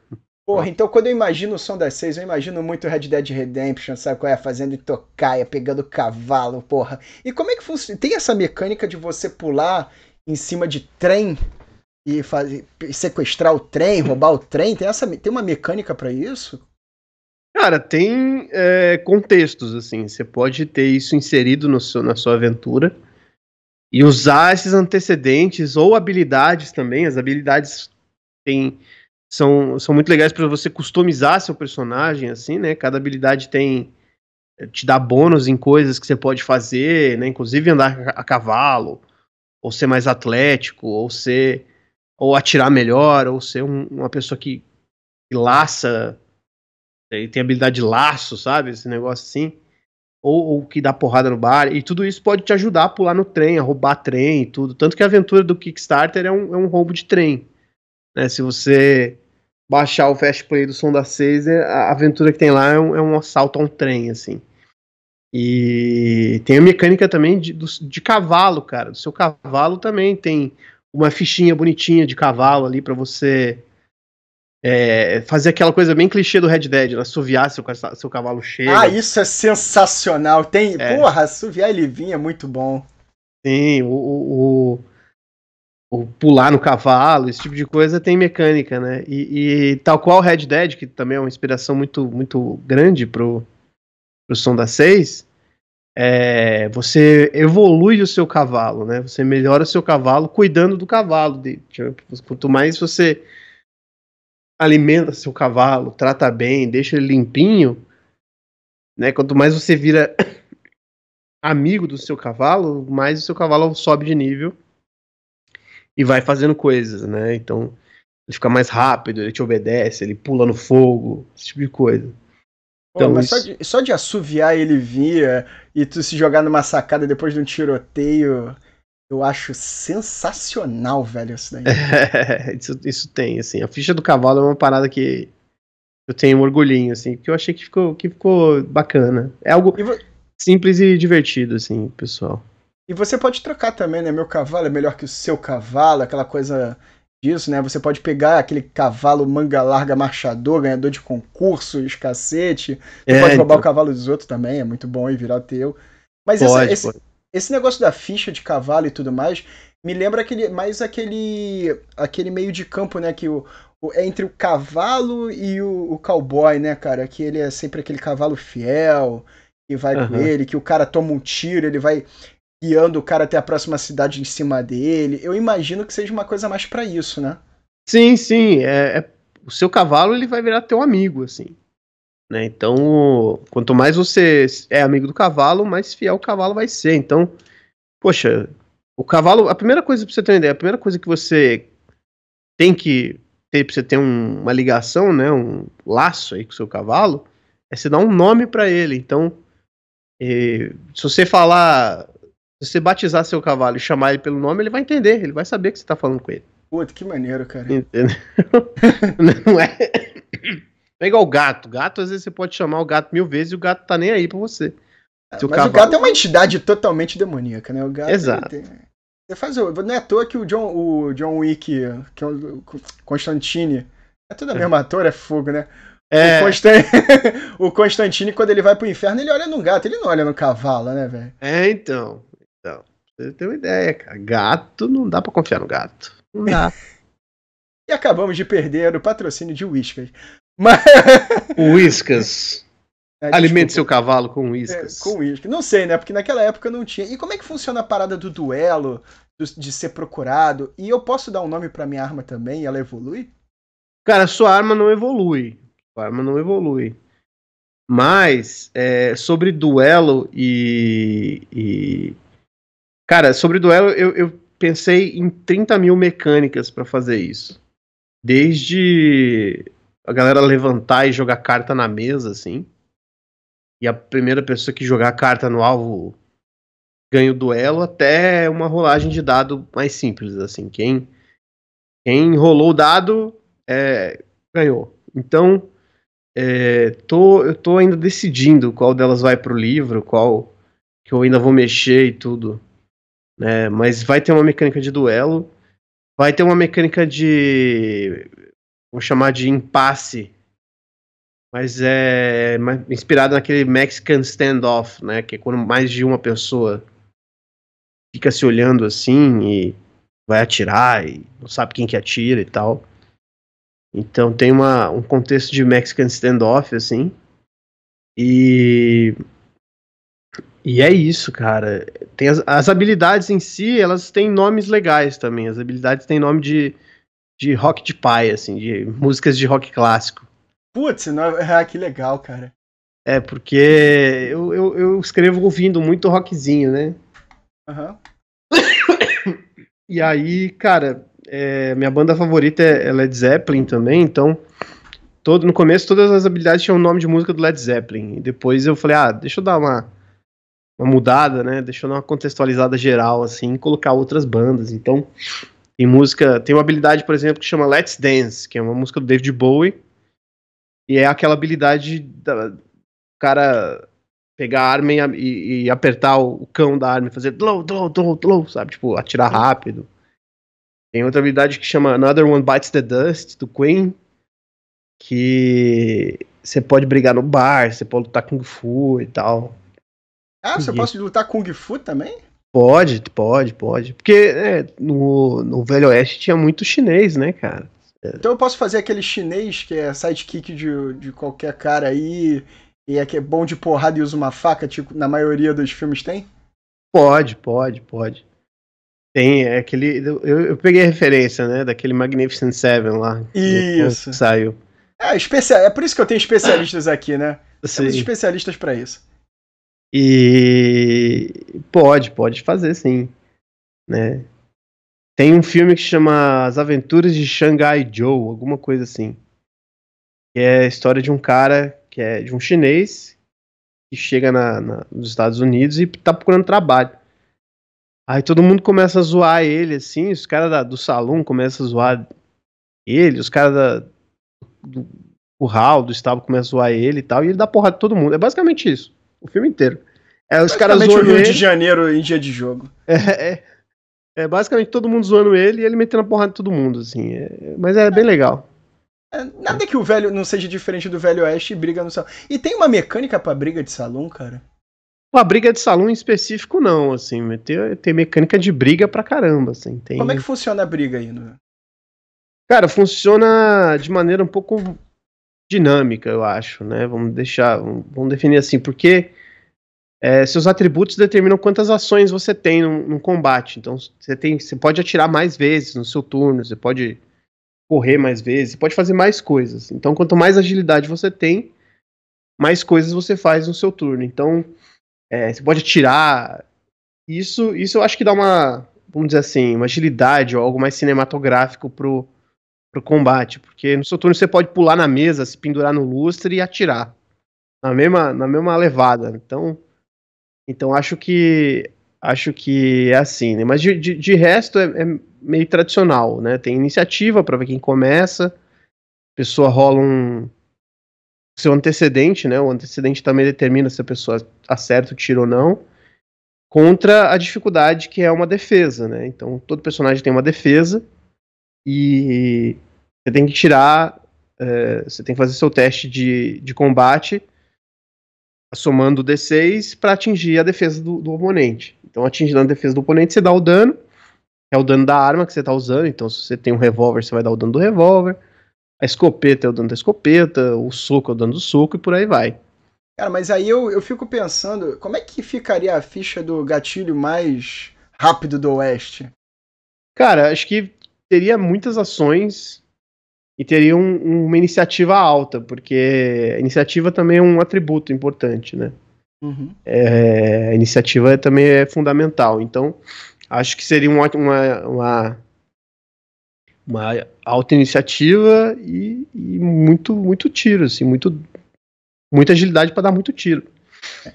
Speaker 3: Porra, então quando eu imagino o som das seis, eu imagino muito Red Dead Redemption, sabe qual é? Fazendo tocaia, pegando cavalo, porra. E como é que funciona? Tem essa mecânica de você pular em cima de trem e fazer, sequestrar o trem, roubar o trem? Tem, essa, tem uma mecânica pra isso?
Speaker 6: Cara, tem é, contextos, assim. Você pode ter isso inserido no seu- na sua aventura e usar esses antecedentes ou habilidades também. As habilidades tem, são, são muito legais para você customizar seu personagem, assim, né? Cada habilidade tem te dá bônus em coisas que você pode fazer, né? Inclusive andar a cavalo, ou ser mais atlético, ou ser ou atirar melhor, ou ser um- uma pessoa que, que laça tem, tem habilidade de laço, sabe? Esse negócio assim. Ou, ou que dá porrada no bar. E tudo isso pode te ajudar a pular no trem, a roubar trem e tudo. Tanto que a aventura do Kickstarter é um, é um roubo de trem. Né? Se você baixar o Fast Play do Som da 6, é- a aventura que tem lá é um, é um assalto a um trem, assim. E tem a mecânica também de, do- de cavalo, cara. Do seu cavalo também tem uma fichinha bonitinha de cavalo ali pra você é, fazer aquela coisa bem clichê do Red Dead, né? assoviar seu, seu cavalo chega.
Speaker 3: Ah, isso é sensacional. Tem,
Speaker 6: É.
Speaker 3: porra, assoviar ele vinha é muito bom.
Speaker 6: Sim, o, o, o- o pular no cavalo, esse tipo de coisa tem mecânica, né? E, e tal qual Red Dead, que também é uma inspiração muito, muito grande pro, pro som da 6, é, você evolui o seu cavalo, né? Você melhora o seu cavalo cuidando do cavalo. De, tipo, quanto mais você alimenta seu cavalo, trata bem, deixa ele limpinho, né? Quanto mais você vira amigo do seu cavalo, mais o seu cavalo sobe de nível e vai fazendo coisas, né? Então ele fica mais rápido, ele te obedece, ele pula no fogo, esse tipo de coisa.
Speaker 3: Pô,
Speaker 6: Então,
Speaker 3: mas
Speaker 6: isso-
Speaker 3: só, de, só de assoviar ele via e tu se jogar numa sacada depois de um tiroteio, eu acho sensacional, velho, isso daí.
Speaker 6: isso, isso tem, assim. A ficha do cavalo é uma parada que eu tenho um orgulhinho, assim, porque eu achei que ficou, que ficou bacana. É algo
Speaker 3: E, vo-
Speaker 6: simples e divertido, assim, pessoal.
Speaker 3: E você pode trocar também, né? Meu cavalo é melhor que o seu cavalo, aquela coisa disso, né? Você pode pegar aquele cavalo manga larga marchador, ganhador de concursos, cacete. Você
Speaker 6: É,
Speaker 3: pode roubar
Speaker 6: então,
Speaker 3: o cavalo dos outros também, é muito bom e virar teu. Mas essa-
Speaker 6: pode,
Speaker 3: esse,
Speaker 6: pode.
Speaker 3: esse negócio da ficha de cavalo e tudo mais me lembra aquele mais aquele aquele meio de campo, né, que o, o- é entre o cavalo e o, o cowboy, né, cara, que ele é sempre aquele cavalo fiel que vai com
Speaker 6: Aham.
Speaker 3: ele, que o cara toma um tiro, ele vai guiando o cara até a próxima cidade em cima dele. Eu imagino que seja uma coisa mais pra isso, né?
Speaker 6: Sim, sim. É, é- o seu cavalo ele vai virar teu amigo, assim. Né? Então, quanto mais você é amigo do cavalo, mais fiel o cavalo vai ser. Então, poxa, o cavalo. A primeira coisa pra você ter uma ideia, a primeira coisa que você tem que ter pra você ter um- uma ligação, né? Um laço aí com o seu cavalo, é você dar um nome pra ele. Então, eh, se você falar. Se você batizar seu cavalo e chamar ele pelo nome, ele vai entender, ele vai saber que você tá falando com ele.
Speaker 3: Puta, que maneiro, cara.
Speaker 6: Entendeu? Não é. É igual gato. Gato, às vezes você pode chamar o gato mil vezes e o gato tá nem aí pra você. O
Speaker 3: Mas o
Speaker 6: cavalo-
Speaker 3: gato é uma entidade totalmente demoníaca, né? O gato
Speaker 6: Exato.
Speaker 3: tem- Você faz o... Não é à toa que o John, o John Wick, que é o Constantine, é tudo a mesma ator, é fogo, né?
Speaker 6: É,
Speaker 3: O, Constan... o Constantine, quando ele vai pro inferno, ele olha no gato, ele não olha no cavalo, né, velho?
Speaker 6: é, então. Então, pra você ter uma ideia, cara. Gato, não dá pra confiar no gato. Não dá.
Speaker 3: E acabamos de perder o patrocínio de Whiskas. Mas.
Speaker 6: Whiskas.
Speaker 3: É,
Speaker 6: Alimente
Speaker 3: desculpa.
Speaker 6: seu cavalo com
Speaker 3: É,
Speaker 6: whiskas.
Speaker 3: com uísque. Não sei, né? Porque naquela época não tinha. E como é que funciona a parada do duelo, do- de ser procurado? E eu posso dar um nome pra minha arma também e ela evolui?
Speaker 6: Cara, sua arma não evolui. Sua arma não evolui. Mas, é, sobre duelo e, e, Cara, sobre duelo, eu, eu pensei em 30 mil mecânicas para fazer isso. Desde a galera levantar e jogar carta na mesa, assim. E a primeira pessoa que jogar carta no alvo ganha o duelo, até uma rolagem de dado mais simples, assim. Quem, quem rolou o dado é, ganhou. Então, é, tô, eu tô ainda decidindo qual delas vai pro livro, qual que eu ainda vou mexer e tudo. Né? Mas vai ter uma mecânica de duelo, vai ter uma mecânica de. Vou chamar de impasse. Mas é inspirado naquele Mexican standoff, né? Que é quando mais de uma pessoa fica se olhando assim e vai atirar e não sabe quem que atira e tal. Então tem uma, um contexto de Mexican standoff, assim. E e é isso, cara. Tem as, as, habilidades em si, elas têm nomes legais também. As habilidades têm nome de, de rock de pai, assim, de músicas de rock clássico.
Speaker 3: Putz, é, ah, que legal, cara.
Speaker 6: É, porque eu, eu, eu escrevo ouvindo muito rockzinho, né? Aham. Uhum. e aí, cara, é, minha banda favorita é, é Led Zeppelin também, então todo, no começo todas as habilidades tinham o nome de música do Led Zeppelin. E depois eu falei, ah, deixa eu dar uma uma mudada, né? Deixou uma contextualizada geral, assim, colocar outras bandas. Então, tem música, tem uma habilidade, por exemplo, que chama Let's Dance, que é uma música do David Bowie, e é aquela habilidade da cara pegar a arma e, e, apertar o, cão da arma e fazer blow, blow, blow, blow, sabe? Tipo, atirar rápido. Tem outra habilidade que chama Another One Bites the Dust, do Queen, que você pode brigar no bar, você pode lutar Kung Fu e tal.
Speaker 3: Ah, você pode lutar Kung Fu também?
Speaker 6: Pode, pode, pode. Porque é, no, no Velho Oeste tinha muito chinês, né, cara?
Speaker 3: Então eu posso fazer aquele chinês que é sidekick de, de qualquer cara aí e é que é bom de porrada e usa uma faca, tipo, na maioria dos filmes tem?
Speaker 6: Pode, pode, pode. Tem, é aquele. Eu, eu peguei a referência, né? Daquele Magnificent Seven lá.
Speaker 3: Isso.
Speaker 6: Que saiu.
Speaker 3: É, especial, é por isso que eu tenho especialistas aqui, né? Temos especialistas para isso.
Speaker 6: E pode, pode fazer sim, né? Tem um filme que chama As Aventuras de Shanghai Joe, alguma coisa assim. Que é a história de um cara que é de um chinês que chega na, na, nos Estados Unidos e tá procurando trabalho. Aí todo mundo começa a zoar ele, assim, os caras do salão começam a zoar ele, os caras do curral, do estábulo começam a zoar ele e tal, e ele dá porrada de todo mundo. É basicamente isso o filme inteiro.
Speaker 3: É, os caras zoando Rio ele. de Janeiro em dia de jogo.
Speaker 6: É, é, é, basicamente todo mundo zoando ele e ele metendo a porrada de todo mundo, assim. É, mas é bem legal.
Speaker 3: É, nada que o velho não seja diferente do velho oeste e briga no salão. E tem uma mecânica pra briga de salão, cara?
Speaker 6: A briga de salão em específico, não, assim. Tem, tem mecânica de briga pra caramba, assim. Tem...
Speaker 3: Como é que funciona a briga aí? No...
Speaker 6: Cara, funciona de maneira um pouco dinâmica, eu acho, né? Vamos deixar, vamos definir assim, porque é, seus atributos determinam quantas ações você tem no combate. Então, você tem, você pode atirar mais vezes no seu turno, você pode correr mais vezes, você pode fazer mais coisas. Então, quanto mais agilidade você tem, mais coisas você faz no seu turno. Então, é, você pode atirar. Isso, isso eu acho que dá uma, vamos dizer assim, uma agilidade ou algo mais cinematográfico pro pro combate, porque no seu turno você pode pular na mesa, se pendurar no lustre e atirar na mesma, na mesma levada. Então, então acho que acho que é assim, né? Mas de, de, de resto é, é, meio tradicional, né? Tem iniciativa para ver quem começa, a pessoa rola um seu antecedente, né? O antecedente também determina se a pessoa acerta o tiro ou não. Contra a dificuldade que é uma defesa, né? Então todo personagem tem uma defesa e você tem que tirar, é, você tem que fazer seu teste de, de combate somando o D6 para atingir a defesa do, do, oponente. Então, atingindo a defesa do oponente, você dá o dano, que é o dano da arma que você está usando. Então, se você tem um revólver, você vai dar o dano do revólver. A escopeta é o dano da escopeta, o soco é o dano do soco e por aí vai.
Speaker 3: Cara, mas aí eu, eu fico pensando, como é que ficaria a ficha do gatilho mais rápido do Oeste?
Speaker 6: Cara, acho que teria muitas ações e teria um, uma iniciativa alta, porque a iniciativa também é um atributo importante, né? Uhum. É, a iniciativa também é fundamental. Então, acho que seria uma, uma, uma, uma alta iniciativa e, e, muito, muito tiro, assim, muito, muita agilidade para dar muito tiro.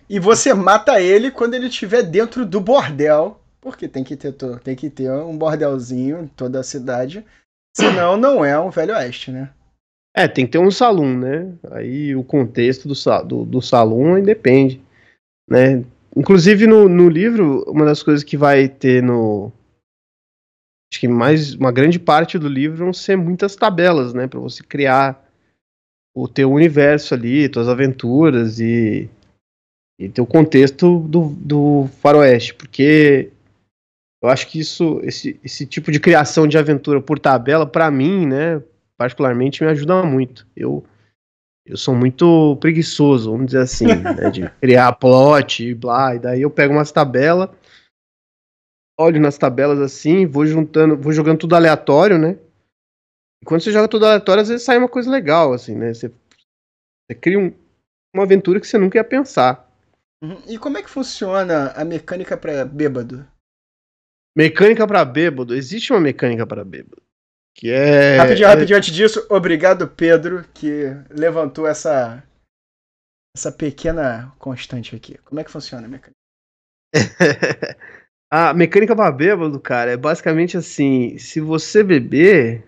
Speaker 3: E você mata ele quando ele estiver dentro do bordel, porque tem que ter, tem que ter um bordelzinho em toda a cidade, senão não é um velho oeste, né?
Speaker 6: É, tem que ter um salão, né? Aí o contexto do, do, do salão depende, né? Inclusive no, no livro, uma das coisas que vai ter no, acho que mais uma grande parte do livro vão ser muitas tabelas, né, para você criar o teu universo ali, tuas aventuras e e ter o contexto do, do faroeste, porque eu acho que isso, esse, esse tipo de criação de aventura por tabela, para mim, né, particularmente, me ajuda muito. Eu, eu sou muito preguiçoso, vamos dizer assim, né, de criar plot e blá, e daí eu pego umas tabelas, olho nas tabelas assim, vou juntando, vou jogando tudo aleatório, né, e quando você joga tudo aleatório, às vezes sai uma coisa legal, assim, né, você, você cria um, uma aventura que você nunca ia pensar.
Speaker 3: Uhum. E como é que funciona a mecânica para bêbado?
Speaker 6: Mecânica para bêbado? Existe uma mecânica para bêbado. Que é.
Speaker 3: Rapidinho, rapidinho antes disso, obrigado, Pedro, que levantou essa. Essa pequena constante aqui. Como é que funciona a mecânica?
Speaker 6: a mecânica para bêbado, cara, é basicamente assim: se você beber,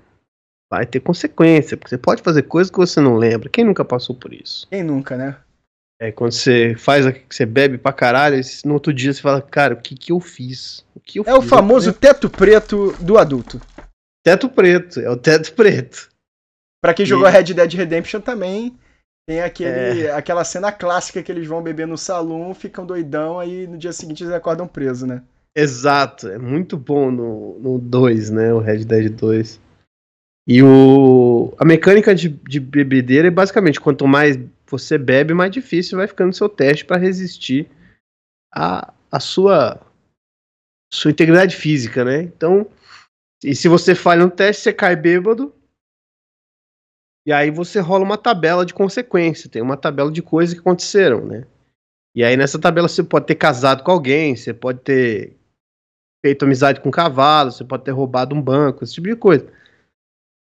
Speaker 6: vai ter consequência, porque você pode fazer coisas que você não lembra. Quem nunca passou por isso?
Speaker 3: Quem nunca, né?
Speaker 6: É, quando você faz, você bebe pra caralho, no outro dia você fala, cara, o que que eu fiz? O que eu
Speaker 3: é fiz? o famoso teto preto do adulto.
Speaker 6: Teto preto, é o teto preto.
Speaker 3: Pra quem e... jogou Red Dead Redemption também, tem aquele, é... aquela cena clássica que eles vão beber no salão, ficam doidão, aí no dia seguinte eles acordam presos, né?
Speaker 6: Exato, é muito bom no 2, né? O Red Dead 2. E o, a mecânica de, de bebedeira é basicamente quanto mais você bebe, mais difícil vai ficando seu teste para resistir à, a sua, sua integridade física, né? Então, e se você falha no teste, você cai bêbado. E aí você rola uma tabela de consequência, tem uma tabela de coisas que aconteceram, né? E aí nessa tabela você pode ter casado com alguém, você pode ter feito amizade com um cavalo, você pode ter roubado um banco, esse tipo de coisa.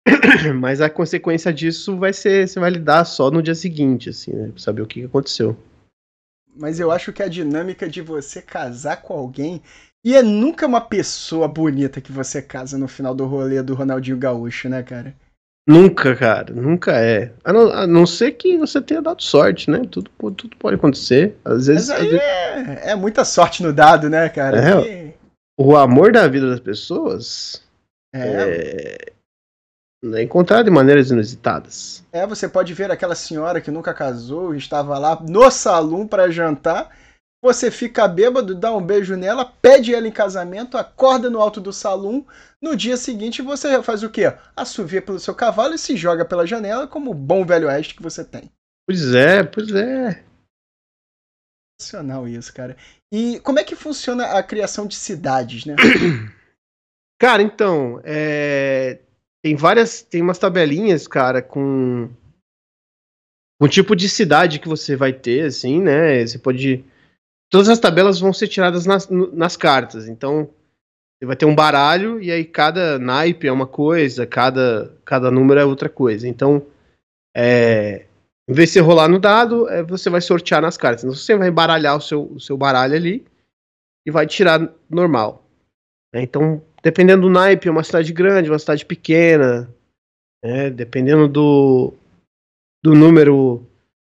Speaker 6: Mas a consequência disso vai ser, você vai lidar só no dia seguinte, assim, né? Pra saber o que aconteceu.
Speaker 3: Mas eu acho que a dinâmica de você casar com alguém. E é nunca uma pessoa bonita que você casa no final do rolê do Ronaldinho Gaúcho, né, cara?
Speaker 6: Nunca, cara, nunca é. A não, a não ser que você tenha dado sorte, né? Tudo, tudo pode acontecer. Às vezes.
Speaker 3: Mas
Speaker 6: aí vezes...
Speaker 3: É, é, muita sorte no dado, né, cara?
Speaker 6: É, O amor da vida das pessoas. É. é é encontrado de maneiras inusitadas.
Speaker 3: É, você pode ver aquela senhora que nunca casou, estava lá no salão para jantar. Você fica bêbado, dá um beijo nela, pede ela em casamento, acorda no alto do salão. No dia seguinte você faz o quê? Assovia pelo seu cavalo e se joga pela janela como o bom velho oeste que você tem.
Speaker 6: Pois é, pois é.
Speaker 3: Sensacional isso, cara. E como é que funciona a criação de cidades, né?
Speaker 6: Cara, então, é... Tem várias. Tem umas tabelinhas, cara, com. Com tipo de cidade que você vai ter, assim, né? Você pode. Todas as tabelas vão ser tiradas nas, nas cartas. Então, você vai ter um baralho e aí cada naipe é uma coisa, cada, cada número é outra coisa. Então, é, em vez de você rolar no dado, é, você vai sortear nas cartas. Então, você vai embaralhar o seu, o seu baralho ali e vai tirar normal. Então, dependendo do naipe, é uma cidade grande, uma cidade pequena, né? dependendo do, do número,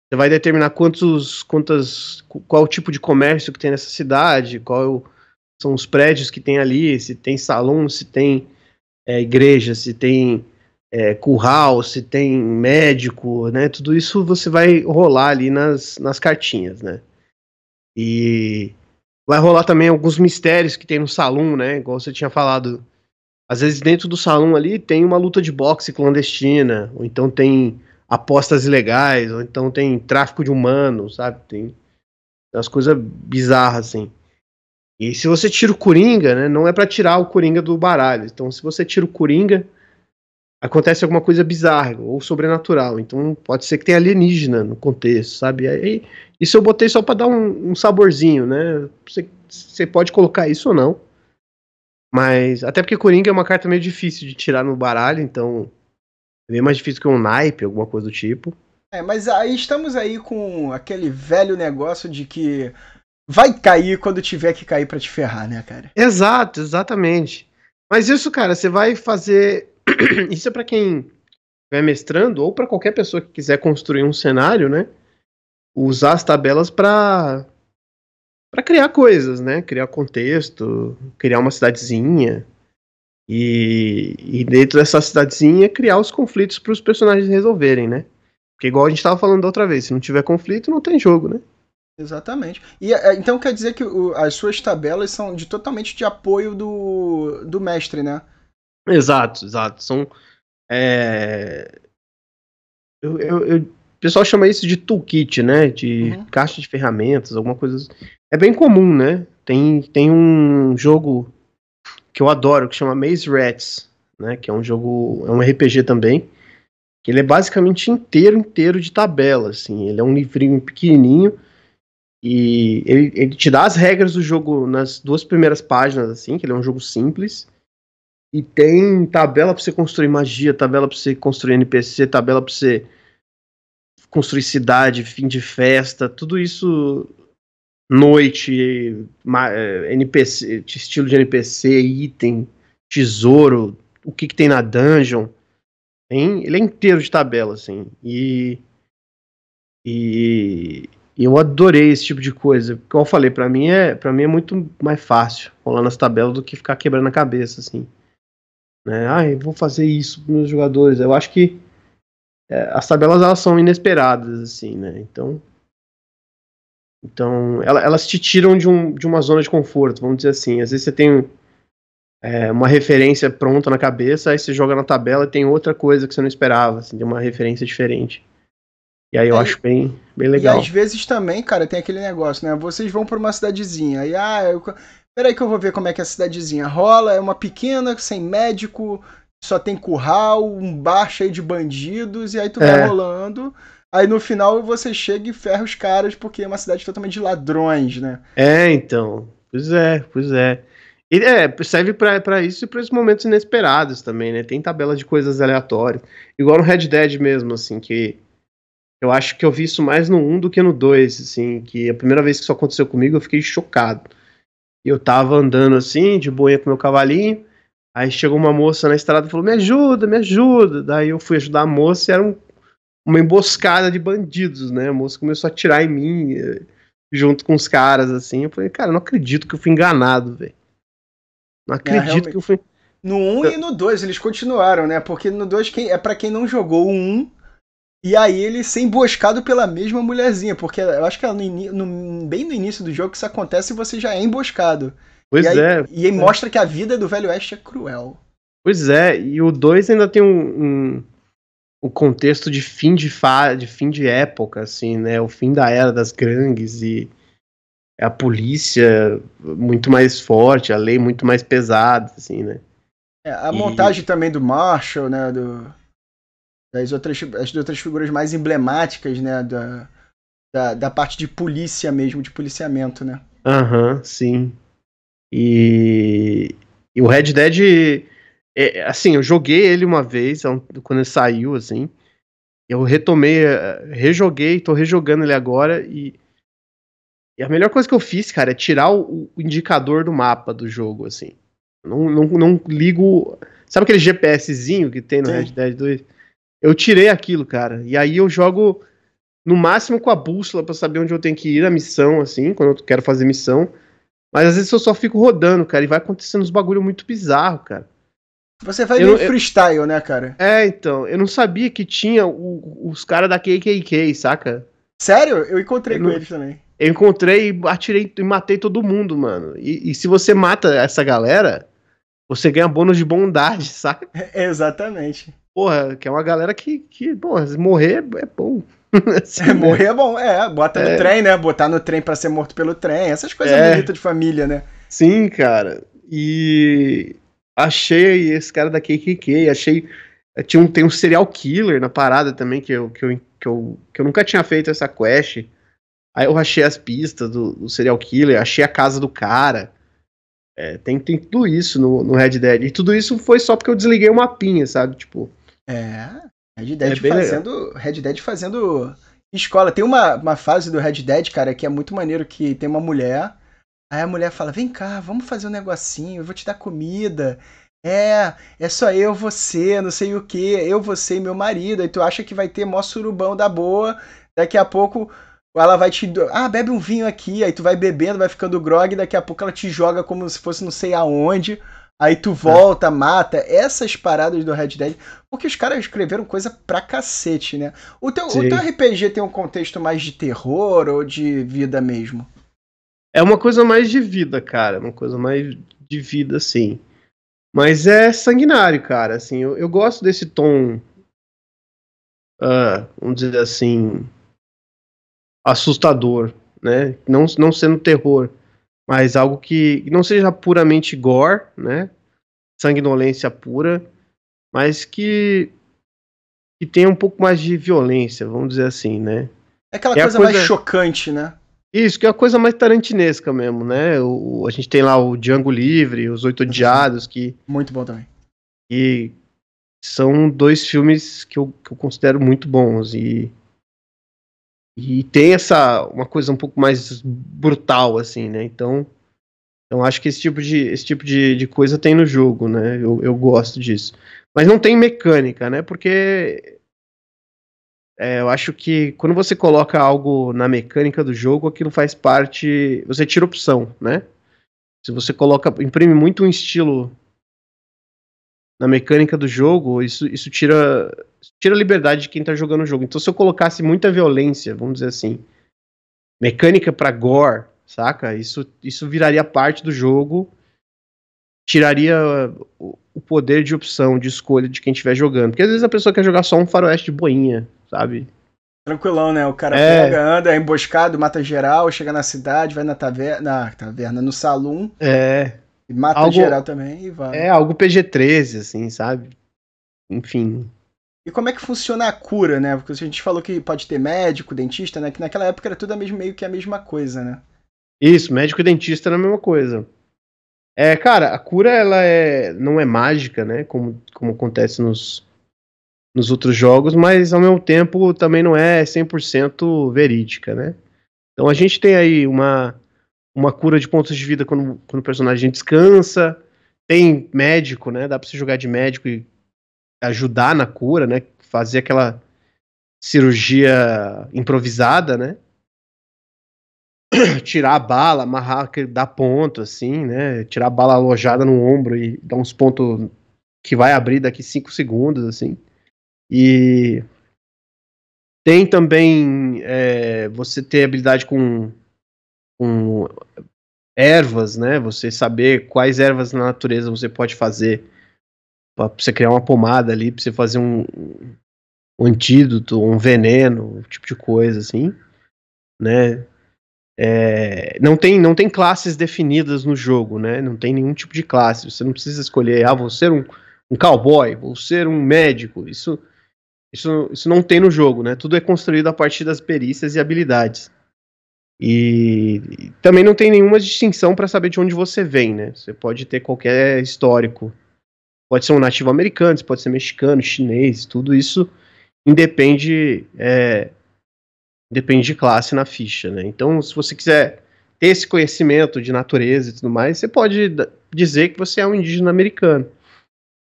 Speaker 6: você vai determinar quantos, quantas, qual o tipo de comércio que tem nessa cidade, qual são os prédios que tem ali, se tem salão, se tem é, igreja, se tem é, curral, se tem médico, né? Tudo isso você vai rolar ali nas, nas cartinhas, né? E Vai rolar também alguns mistérios que tem no salão, né? Igual você tinha falado. Às vezes dentro do salão ali tem uma luta de boxe clandestina, ou então tem apostas ilegais, ou então tem tráfico de humanos, sabe? Tem umas coisas bizarras assim. E se você tira o Coringa, né? Não é para tirar o Coringa do baralho. Então, se você tira o Coringa, acontece alguma coisa bizarra ou sobrenatural. Então pode ser que tenha alienígena no contexto, sabe? Aí, isso eu botei só para dar um, um, saborzinho, né? Você, pode colocar isso ou não. Mas, até porque Coringa é uma carta meio difícil de tirar no baralho, então é bem mais difícil que um naipe, alguma coisa do tipo.
Speaker 3: É, mas aí estamos aí com aquele velho negócio de que vai cair quando tiver que cair para te ferrar, né, cara?
Speaker 6: Exato, exatamente. Mas isso, cara, você vai fazer. isso é para quem vai mestrando ou para qualquer pessoa que quiser construir um cenário, né? Usar as tabelas para para criar coisas, né? Criar contexto, criar uma cidadezinha. E, e dentro dessa cidadezinha criar os conflitos para os personagens resolverem, né? Porque igual a gente estava falando da outra vez, se não tiver conflito, não tem jogo, né?
Speaker 3: Exatamente. E é, então quer dizer que o, as suas tabelas são de totalmente de apoio do, do mestre, né?
Speaker 6: Exato, exato. São. É... Eu, eu, eu, pessoal chama isso de toolkit, né? De uhum. caixa de ferramentas, alguma coisa. É bem comum, né? Tem, tem um jogo que eu adoro que chama Maze Rats, né? Que é um jogo, é um RPG também. Que ele é basicamente inteiro, inteiro de tabela, assim. Ele é um livrinho pequenininho e ele, ele te dá as regras do jogo nas duas primeiras páginas, assim, que ele é um jogo simples. E tem tabela para você construir magia, tabela para você construir NPC, tabela para você construir cidade, fim de festa, tudo isso noite, NPC, estilo de NPC, item, tesouro, o que, que tem na dungeon. Ele é inteiro de tabela, assim. E. E, e eu adorei esse tipo de coisa. Como eu falei, para mim é para mim é muito mais fácil rolar nas tabelas do que ficar quebrando a cabeça assim. Né? Ah, eu vou fazer isso para meus jogadores. Eu acho que é, as tabelas elas são inesperadas assim, né? Então então elas te tiram de, um, de uma zona de conforto, vamos dizer assim. Às vezes você tem é, uma referência pronta na cabeça, aí você joga na tabela e tem outra coisa que você não esperava, assim, tem uma referência diferente. E aí eu é, acho bem, bem legal.
Speaker 3: E às vezes também, cara, tem aquele negócio, né? Vocês vão para uma cidadezinha, aí, ah, eu... peraí que eu vou ver como é que é a cidadezinha rola, é uma pequena, sem médico, só tem curral, um bar cheio de bandidos, e aí tu é. vai rolando. Aí no final você chega e ferra os caras, porque é uma cidade totalmente de ladrões, né?
Speaker 6: É, então. Pois é, pois é. E é, serve para isso e para esses momentos inesperados também, né? Tem tabela de coisas aleatórias. Igual no Red Dead mesmo, assim, que eu acho que eu vi isso mais no 1 do que no 2, assim, que a primeira vez que isso aconteceu comigo eu fiquei chocado. Eu tava andando assim, de boia com meu cavalinho, aí chegou uma moça na estrada e falou: Me ajuda, me ajuda. Daí eu fui ajudar a moça e era um, uma emboscada de bandidos, né? A moça começou a atirar em mim, eh, junto com os caras, assim. Eu falei: Cara, não acredito que eu fui enganado, velho. Não é, acredito é, que eu fui.
Speaker 3: No 1 e no 2 eles continuaram, né? Porque no 2 é para quem não jogou o 1 e aí ele ser emboscado pela mesma mulherzinha, porque eu acho que no, no, bem no início do jogo que isso acontece e você já é emboscado.
Speaker 6: Pois
Speaker 3: e
Speaker 6: aí, é.
Speaker 3: E aí mostra que a vida do Velho Oeste é cruel.
Speaker 6: Pois é, e o 2 ainda tem um, um, um, contexto de fim de, fa de fim de época, assim, né? O fim da era das gangues e a polícia muito mais forte, a lei muito mais pesada, assim, né?
Speaker 3: É, a e... montagem também do Marshall, né? Do das outras, as outras figuras mais emblemáticas, né? Da, da, da parte de polícia mesmo, de policiamento, né?
Speaker 6: Aham, uhum, sim. E, e o Red Dead, é, assim, eu joguei ele uma vez, quando ele saiu, assim. Eu retomei, eh, rejoguei, tô rejogando ele agora e, e a melhor coisa que eu fiz, cara, é tirar o, o indicador do mapa do jogo, assim. Não, não, não ligo. Sabe aquele GPSzinho que tem no Sim. Red Dead 2? Eu tirei aquilo, cara. E aí eu jogo no máximo com a bússola para saber onde eu tenho que ir a missão, assim, quando eu quero fazer missão. Mas às vezes eu só fico rodando, cara, e vai acontecendo uns bagulho muito bizarro, cara.
Speaker 3: Você vai meio freestyle, eu, né, cara?
Speaker 6: É, então. Eu não sabia que tinha o, os caras da KKK, saca?
Speaker 3: Sério? Eu encontrei eu com não, eles também.
Speaker 6: Eu encontrei e atirei e matei todo mundo, mano. E, e, se você mata essa galera, você ganha bônus de bondade, saca?
Speaker 3: É, exatamente.
Speaker 6: Porra, que é uma galera que, que porra, morrer é bom.
Speaker 3: é, morrer é bom, é. Bota é. no trem, né? Botar no trem para ser morto pelo trem. Essas coisas é. bonitas de família, né?
Speaker 6: Sim, cara. E achei esse cara da KKK, achei É, tinha um, tem um serial killer na parada também, que eu, que, eu, que, eu, que eu nunca tinha feito essa quest. Aí eu achei as pistas do, do serial killer, achei a casa do cara. É, tem, tem tudo isso no, no Red Dead. E tudo isso foi só porque eu desliguei o mapinha, sabe? Tipo.
Speaker 3: É. Red Dead é fazendo. Red Dead fazendo escola. Tem uma, uma fase do Red Dead, cara, que é muito maneiro que tem uma mulher. Aí a mulher fala: Vem cá, vamos fazer um negocinho, eu vou te dar comida. É, é só eu, você, não sei o que, eu, você e meu marido. Aí tu acha que vai ter mó surubão da boa. Daqui a pouco ela vai te. Ah, bebe um vinho aqui. Aí tu vai bebendo, vai ficando grog. Daqui a pouco ela te joga como se fosse não sei aonde. Aí tu volta, mata. Essas paradas do Red Dead. Porque os caras escreveram coisa pra cacete, né? O teu, o teu RPG tem um contexto mais de terror ou de vida mesmo?
Speaker 6: É uma coisa mais de vida, cara. Uma coisa mais de vida, sim. Mas é sanguinário, cara. Assim, eu, eu gosto desse tom. Uh, vamos dizer assim. Assustador, né? Não, não sendo terror mas algo que não seja puramente gore, né? Sanguinolência pura, mas que, que tenha um pouco mais de violência, vamos dizer assim, né?
Speaker 3: É aquela é coisa, coisa, mais chocante, né?
Speaker 6: Isso, que é a coisa mais tarantinesca mesmo, né? O, a gente tem lá o Django Livre, Os Oito Odiados, que...
Speaker 3: Muito bom também.
Speaker 6: E são dois filmes que eu, que eu considero muito bons, e e tem essa uma coisa um pouco mais brutal assim, né? Então, então acho que esse tipo de esse tipo de, de coisa tem no jogo, né? Eu, eu gosto disso. Mas não tem mecânica, né? Porque é, eu acho que quando você coloca algo na mecânica do jogo, aquilo faz parte. Você tira opção, né? Se você coloca, imprime muito um estilo na mecânica do jogo, isso, isso tira, tira a liberdade de quem tá jogando o jogo. Então, se eu colocasse muita violência, vamos dizer assim, mecânica para gore, saca? Isso, isso viraria parte do jogo, tiraria o, o poder de opção, de escolha de quem estiver jogando. Porque às vezes a pessoa quer jogar só um faroeste de boinha, sabe?
Speaker 3: Tranquilão, né? O cara é. pega, anda, é emboscado, mata geral, chega na cidade, vai na taverna, na taverna, no salão.
Speaker 6: É.
Speaker 3: Mata algo, geral também e vai.
Speaker 6: É, algo PG-13, assim, sabe? Enfim.
Speaker 3: E como é que funciona a cura, né? Porque a gente falou que pode ter médico, dentista, né? Que naquela época era tudo meio que a mesma coisa, né?
Speaker 6: Isso, médico e dentista era a mesma coisa. É, cara, a cura ela é, não é mágica, né? Como, como acontece nos, nos outros jogos, mas ao mesmo tempo também não é 100% verídica, né? Então a gente tem aí uma, uma cura de pontos de vida quando, quando o personagem descansa. Tem médico, né? Dá pra você jogar de médico e ajudar na cura, né? Fazer aquela cirurgia improvisada, né? Tirar a bala, amarrar, dar ponto, assim, né? Tirar a bala alojada no ombro e dar uns pontos que vai abrir daqui 5 segundos, assim. E tem também é, você ter habilidade com com ervas, né? Você saber quais ervas na natureza você pode fazer para você criar uma pomada ali, para você fazer um, um antídoto, um veneno, um tipo de coisa assim, né? É, não tem não tem classes definidas no jogo, né? Não tem nenhum tipo de classe. Você não precisa escolher, ah, vou ser um, um cowboy, vou ser um médico. Isso isso, isso não tem no jogo, né? Tudo é construído a partir das perícias e habilidades. E também não tem nenhuma distinção para saber de onde você vem, né? Você pode ter qualquer histórico. Pode ser um nativo americano, pode ser mexicano, chinês, tudo isso independe, é, depende de classe na ficha, né? Então, se você quiser ter esse conhecimento de natureza e tudo mais, você pode dizer que você é um indígena americano.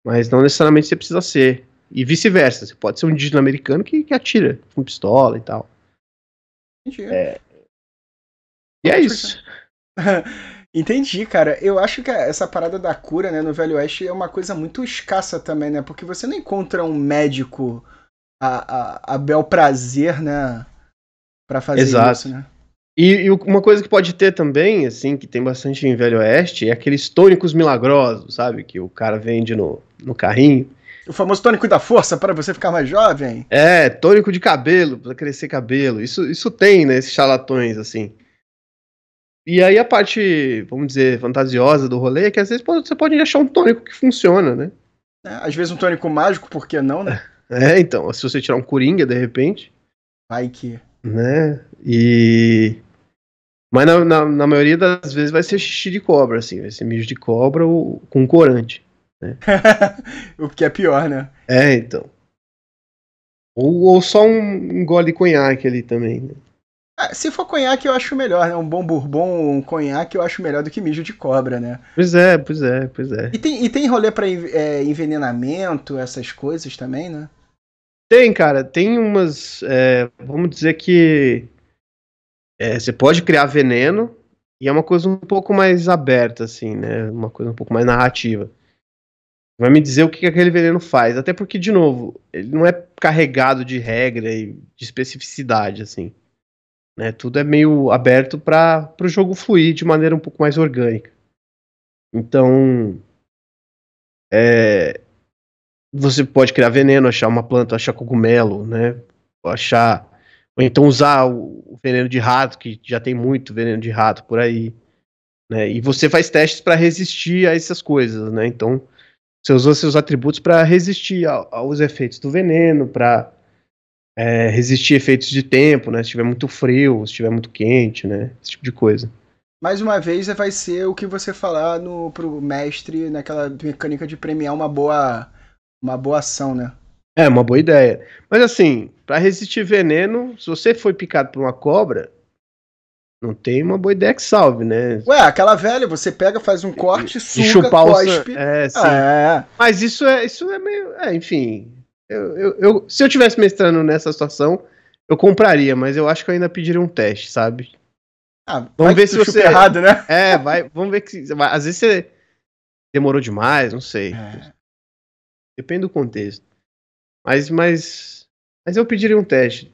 Speaker 6: Mas não necessariamente você precisa ser. E vice-versa, você pode ser um indígena americano que, que atira com pistola e tal.
Speaker 3: Entendi. É, e é isso. Entendi, cara. Eu acho que essa parada da cura, né, no Velho Oeste é uma coisa muito escassa também, né? Porque você não encontra um médico a, a, a bel prazer, né? Pra fazer Exato. isso, né?
Speaker 6: E, e, uma coisa que pode ter também, assim, que tem bastante em Velho Oeste, é aqueles tônicos milagrosos, sabe? Que o cara vende no, no carrinho.
Speaker 3: O famoso tônico da força para você ficar mais jovem.
Speaker 6: É, tônico de cabelo, para crescer cabelo. Isso, isso tem, né? Esses charlatões, assim. E aí a parte, vamos dizer, fantasiosa do rolê é que às vezes você pode achar um tônico que funciona, né?
Speaker 3: É, às vezes um tônico mágico, por que não, né?
Speaker 6: É, então, se você tirar um Coringa, de repente,
Speaker 3: Vai que.
Speaker 6: né? E. Mas na, na, na maioria das vezes vai ser xixi de cobra, assim, vai ser mijo de cobra ou com corante.
Speaker 3: o que é pior, né?
Speaker 6: É, então. Ou, ou só um, um gole de conhaque ali também. né?
Speaker 3: Ah, se for conhaque, eu acho melhor, né? Um bom bourbon, um conhaque, eu acho melhor do que mijo de cobra, né?
Speaker 6: Pois é, pois é, pois é.
Speaker 3: E tem, e tem rolê pra é, envenenamento, essas coisas também, né?
Speaker 6: Tem, cara, tem umas. é, vamos dizer que. é, você pode criar veneno e é uma coisa um pouco mais aberta, assim, né? Uma coisa um pouco mais narrativa. Vai me dizer o que, que aquele veneno faz. Até porque, de novo, ele não é carregado de regra e de especificidade, assim. Né? Tudo é meio aberto para o jogo fluir de maneira um pouco mais orgânica. Então. É, você pode criar veneno, achar uma planta, achar cogumelo, né? Achar. Ou então usar o, veneno de rato, que já tem muito veneno de rato por aí. Né? E você faz testes para resistir a essas coisas, né? Então, você usou seus atributos para resistir ao- aos efeitos do veneno, para resistir a efeitos de tempo, né? Se estiver muito frio, se estiver muito quente, né? Esse tipo de coisa.
Speaker 3: Mais uma vez, vai ser o que você falar no, pro mestre naquela mecânica de premiar uma boa, uma boa ação, né?
Speaker 6: É, uma boa ideia. Mas assim, para resistir veneno, se você foi picado por uma cobra, não tem uma boa ideia que salve, né?
Speaker 3: Ué, aquela velha, você pega, faz um corte,
Speaker 6: E
Speaker 3: suga,
Speaker 6: chupar o san-
Speaker 3: cospe.
Speaker 6: É, sim.
Speaker 3: É,
Speaker 6: Mas isso é, isso é meio. É, enfim. Eu, eu, eu- se eu tivesse mestrando nessa situação, eu compraria, mas eu acho que eu ainda pediria um teste, sabe?
Speaker 3: ah,
Speaker 6: Vamos ver se você-
Speaker 3: errado, né?
Speaker 6: É, vai, vamos ver que. Às vezes você demorou demais, não sei.
Speaker 3: É.
Speaker 6: Depende do contexto. Mas, mas. Mas eu pediria um teste.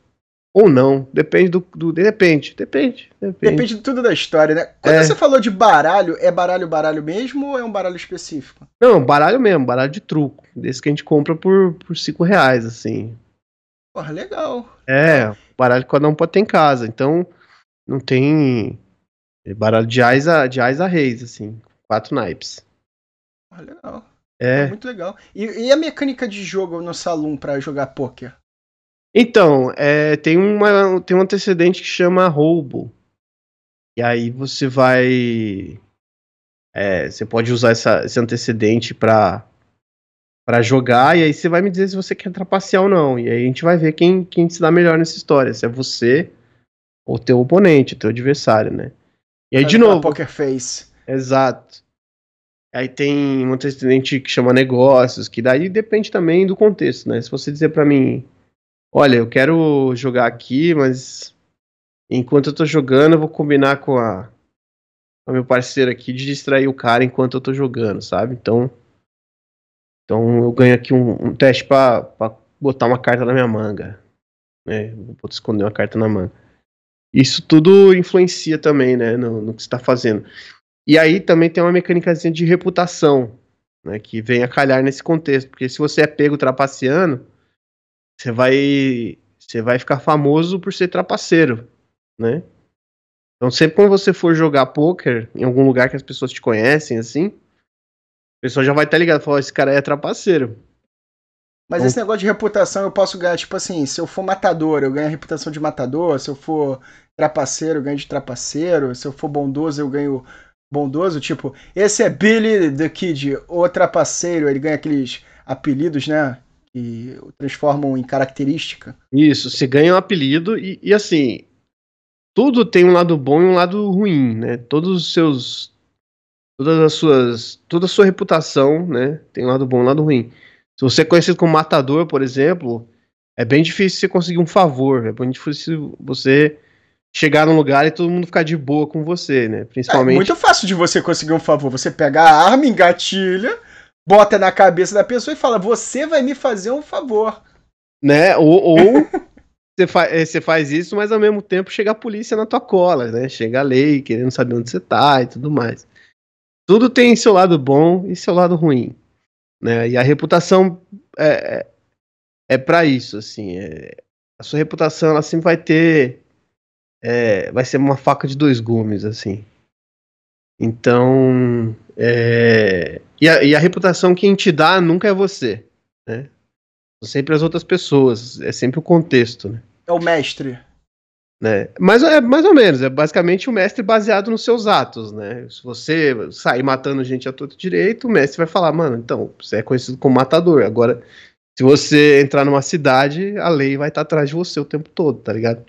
Speaker 6: Ou não. Depende do. do depende, depende. Depende.
Speaker 3: Depende de tudo da história, né? Quando
Speaker 6: É.
Speaker 3: você falou de baralho, é baralho baralho mesmo ou é um baralho específico?
Speaker 6: Não, baralho mesmo, baralho de truco. Desse que a gente compra por, por cinco reais, assim.
Speaker 3: Porra, legal.
Speaker 6: É, baralho que cada um pode ter em casa. Então, não tem. é Baralho de ais a, de ais a reis, assim. Quatro naipes.
Speaker 3: Porra, legal.
Speaker 6: É.
Speaker 3: Muito legal. E, e a mecânica de jogo no salão pra jogar poker?
Speaker 6: Então, é, tem, uma, tem um antecedente que chama roubo. E aí você vai. é, você pode usar essa- esse antecedente pra, pra jogar, e aí você vai me dizer se você quer trapacear ou não. E aí a gente vai ver quem, quem se dá melhor nessa história. Se é você ou teu oponente, teu adversário, né? E aí,
Speaker 3: Faz
Speaker 6: de novo.
Speaker 3: Poker face.
Speaker 6: Exato. Aí tem um antecedente que chama negócios, que daí depende também do contexto, né? Se você dizer pra mim, olha, eu quero jogar aqui, mas enquanto eu tô jogando, eu vou combinar com a meu parceiro aqui de distrair o cara enquanto eu tô jogando, sabe? Então, então eu ganho aqui um, um teste pra botar uma carta na minha manga, né? Vou esconder uma carta na manga. Isso tudo influencia também, né, no, no que você tá fazendo. E aí também tem uma mecânicazinha de reputação, né, que vem a calhar nesse contexto, porque se você é pego trapaceando, você vai você vai ficar famoso por ser trapaceiro, né? Então sempre quando você for jogar poker em algum lugar que as pessoas te conhecem assim, a pessoa já vai estar ligada, falar, esse cara é trapaceiro.
Speaker 3: Mas
Speaker 6: Bom.
Speaker 3: esse negócio de reputação eu posso ganhar, tipo assim, se eu for matador, eu ganho a reputação de matador, se eu for trapaceiro, eu ganho de trapaceiro, se eu for bondoso, eu ganho bondoso, tipo, esse é Billy the Kid, o trapaceiro, ele ganha aqueles apelidos, né, que o transformam em característica.
Speaker 6: Isso, você ganha um apelido e, e, assim, tudo tem um lado bom e um lado ruim, né? Todos os seus. Todas as suas. Toda a sua reputação, né? Tem um lado bom e um lado ruim. Se você é conhecido como matador, por exemplo, é bem difícil você conseguir um favor. É bem difícil você chegar num lugar e todo mundo ficar de boa com você, né?
Speaker 3: É
Speaker 6: Principalmente.
Speaker 3: muito fácil de você conseguir um favor, você pega a arma, engatilha, bota na cabeça da pessoa e fala, você vai me fazer um favor.
Speaker 6: né? Ou, ou você, fa eh, você faz isso, mas ao mesmo tempo chega a polícia na tua cola, né? Chega a lei querendo saber onde você tá e tudo mais. Tudo tem seu lado bom e seu lado ruim, né? E a reputação é, é, é para isso, assim. é- a sua reputação ela sempre vai ter, é, vai ser uma faca de dois gumes, assim. Então, é, e, a, e a reputação que te dá nunca é você, né? São sempre as outras pessoas, é sempre o contexto, né?
Speaker 3: É o mestre.
Speaker 6: Né? Mas é mais ou menos, é basicamente o mestre baseado nos seus atos, né? Se você sair matando gente a todo direito, o mestre vai falar, mano, então, você é conhecido como matador. Agora, se você entrar numa cidade, a lei vai estar atrás de você o tempo todo, tá ligado?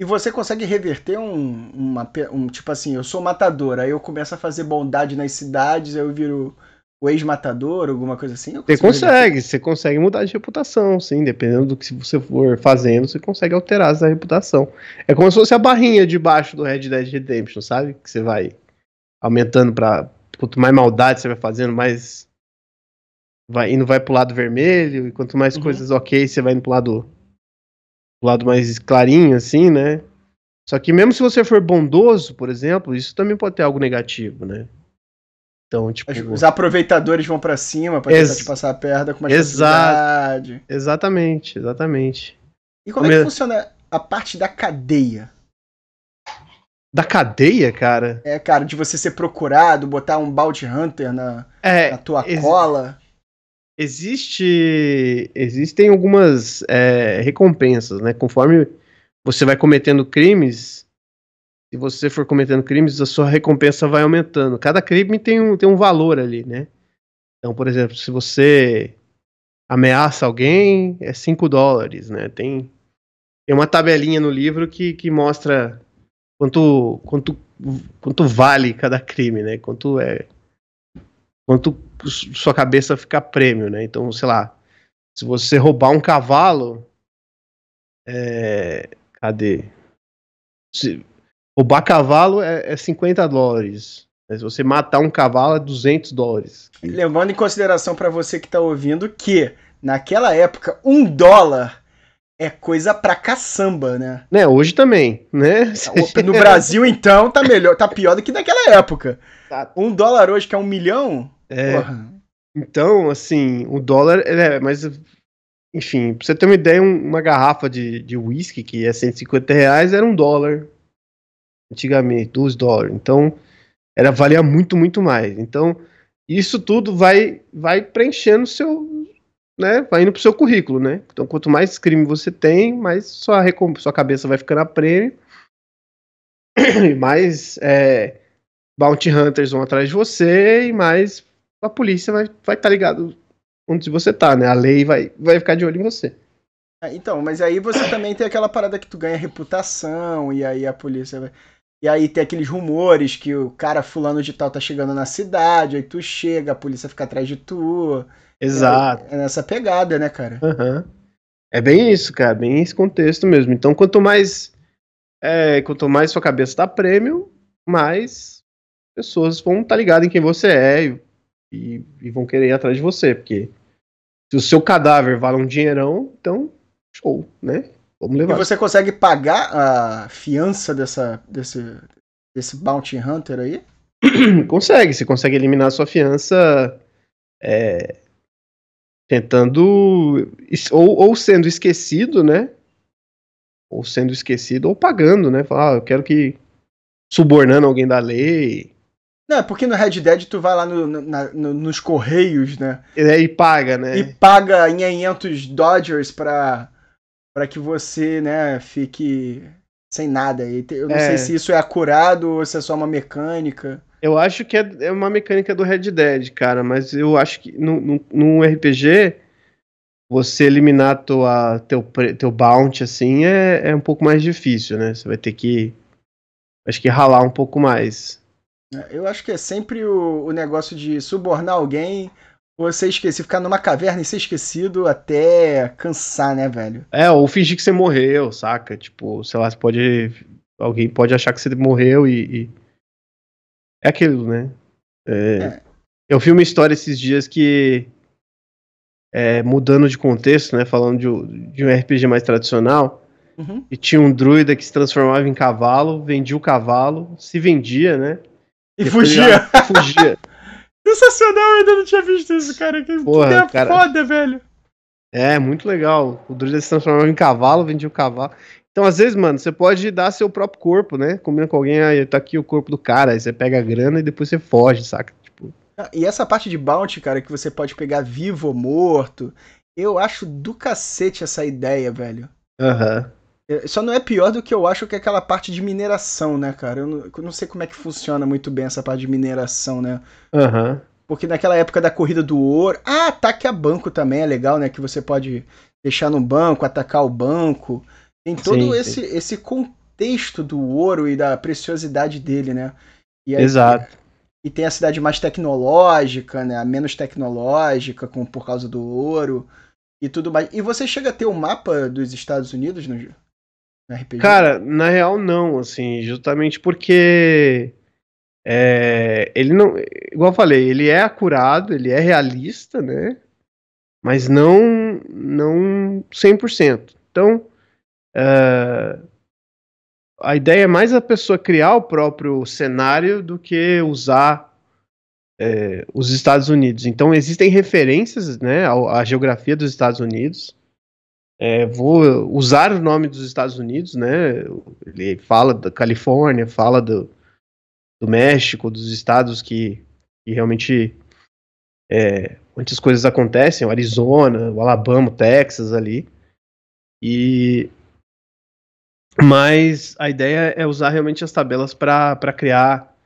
Speaker 3: E você consegue reverter um, uma, um tipo assim, eu sou matador, aí eu começo a fazer bondade nas cidades, aí eu viro o ex-matador, alguma coisa assim?
Speaker 6: Você consegue, você consegue mudar de reputação, sim, dependendo do que você for fazendo, você consegue alterar essa reputação. É como se fosse a barrinha debaixo do Red Dead Redemption, sabe? Que você vai aumentando para quanto mais maldade você vai fazendo, mais vai indo vai pro lado vermelho, e quanto mais uhum. coisas ok, você vai indo pro lado pro lado mais clarinho assim, né? Só que mesmo se você for bondoso, por exemplo, isso também pode ter algo negativo, né? Então, tipo.
Speaker 3: Os aproveitadores vão para cima pra tentar te passar a perda com mais
Speaker 6: facilidade. Exatamente, exatamente.
Speaker 3: E como, como é que funciona a parte da cadeia?
Speaker 6: Da cadeia, cara?
Speaker 3: É, cara, de você ser procurado, botar um Bounty Hunter na, é, na tua cola.
Speaker 6: Existe. Existem algumas é, recompensas, né? Conforme você vai cometendo crimes, se você for cometendo crimes, a sua recompensa vai aumentando. Cada crime tem um, tem um valor ali, né? Então, por exemplo, se você ameaça alguém, é 5 dólares, né? Tem, tem uma tabelinha no livro que, que mostra quanto, quanto, quanto vale cada crime, né? Quanto é. Quanto sua cabeça fica prêmio, né? Então, sei lá, se você roubar um cavalo. É, cadê? Se, Roubar cavalo é, é 50 dólares. Mas se você matar um cavalo é 200 dólares.
Speaker 3: Levando em consideração para você que tá ouvindo que naquela época um dólar é coisa pra caçamba, né?
Speaker 6: Né, hoje também, né?
Speaker 3: No Brasil, então, tá melhor, tá pior do que naquela época. Um dólar hoje que é um milhão?
Speaker 6: É. Então, assim, o dólar é, mas enfim, pra você ter uma ideia, uma garrafa de, de whisky que é 150 reais era um dólar antigamente, 12 dólares. Então, era valia muito, muito mais. Então, isso tudo vai vai preenchendo seu, né, vai indo pro seu currículo, né? Então, quanto mais crime você tem, mais sua, sua cabeça vai ficando a prêmio, e mais é, bounty hunters vão atrás de você, e mais a polícia vai estar vai tá ligado onde você tá, né? A lei vai, vai ficar de olho em você.
Speaker 3: É, então, mas aí você também tem aquela parada que tu ganha reputação, e aí a polícia vai. E aí tem aqueles rumores que o cara fulano de tal tá chegando na cidade, aí tu chega, a polícia fica atrás de tu.
Speaker 6: Exato.
Speaker 3: É, é nessa pegada, né, cara?
Speaker 6: Uhum. É bem isso, cara, bem esse contexto mesmo. Então, quanto mais é, quanto mais sua cabeça tá prêmio, mais pessoas vão estar tá ligadas em quem você é e, e, e, vão querer ir atrás de você, porque se o seu cadáver vale um dinheirão, então show, né?
Speaker 3: Vamos levar. E você consegue pagar a fiança dessa, desse, desse Bounty Hunter aí?
Speaker 6: consegue, você consegue eliminar a sua fiança é, tentando. Ou, ou sendo esquecido, né? Ou sendo esquecido, ou pagando, né? Falar, ah, eu quero que. subornando alguém da lei.
Speaker 3: Não, é porque no Red Dead tu vai lá no, na, no, nos correios, né?
Speaker 6: E, e paga, né?
Speaker 3: E paga em 500 Dodgers pra para que você, né, fique sem nada. Eu não é. sei se isso é acurado ou se é só uma mecânica.
Speaker 6: Eu acho que é, é uma mecânica do Red Dead, cara, mas eu acho que no, no, num RPG você eliminar tua, teu, teu bounty assim é, é um pouco mais difícil, né? Você vai ter que acho que ralar um pouco mais.
Speaker 3: É, eu acho que é sempre o, o negócio de subornar alguém você esquecer, ficar numa caverna e ser esquecido até cansar, né, velho?
Speaker 6: É, ou fingir que você morreu, saca? Tipo, sei lá, você pode. Alguém pode achar que você morreu e. e... É aquilo, né? É... É. Eu vi uma história esses dias que. É, mudando de contexto, né? Falando de, de um RPG mais tradicional. Uhum. E tinha um druida que se transformava em cavalo, vendia o cavalo, se vendia, né?
Speaker 3: E, e fugia.
Speaker 6: Fugia.
Speaker 3: Sensacional, eu ainda não tinha visto isso, cara. Que
Speaker 6: Porra, ideia
Speaker 3: cara... foda, velho.
Speaker 6: É, muito legal. O druida se transformava em cavalo, vendia o cavalo. Então, às vezes, mano, você pode dar seu próprio corpo, né? Combina com alguém, aí tá aqui o corpo do cara, aí você pega a grana e depois você foge, saca? Tipo,
Speaker 3: Ah, E essa parte de bounty, cara, que você pode pegar vivo ou morto, eu acho do cacete essa ideia, velho.
Speaker 6: aham.
Speaker 3: É, Só não é pior do que eu acho que é aquela parte de mineração, né, cara? Eu não, eu não sei como é que funciona muito bem essa parte de mineração, né?
Speaker 6: Aham.
Speaker 3: Porque naquela época da corrida do ouro. Ah, ataque a banco também é legal, né? Que você pode deixar no banco, atacar o banco. Tem todo
Speaker 6: Sim,
Speaker 3: esse, esse contexto do ouro e da preciosidade dele, né? E aí-
Speaker 6: Exato.
Speaker 3: E tem a cidade mais tecnológica, né? A menos tecnológica, com, por causa do ouro e tudo mais. E você chega a ter o mapa dos Estados Unidos no RPG?
Speaker 6: Cara, na real não, assim, justamente porque é, ele não, igual eu falei, ele é acurado, ele é realista, né? Mas não não 100%. Então, é, a ideia é mais a pessoa criar o próprio cenário do que usar é, os Estados Unidos. Então, existem referências, né, ao- à geografia dos Estados Unidos. É, vou usar o nome dos Estados Unidos, né? Ele fala da Califórnia, fala do, do México, dos estados que, que realmente é, muitas coisas acontecem, o Arizona, o Alabama, o Texas ali. E mas a ideia é usar realmente as tabelas para criar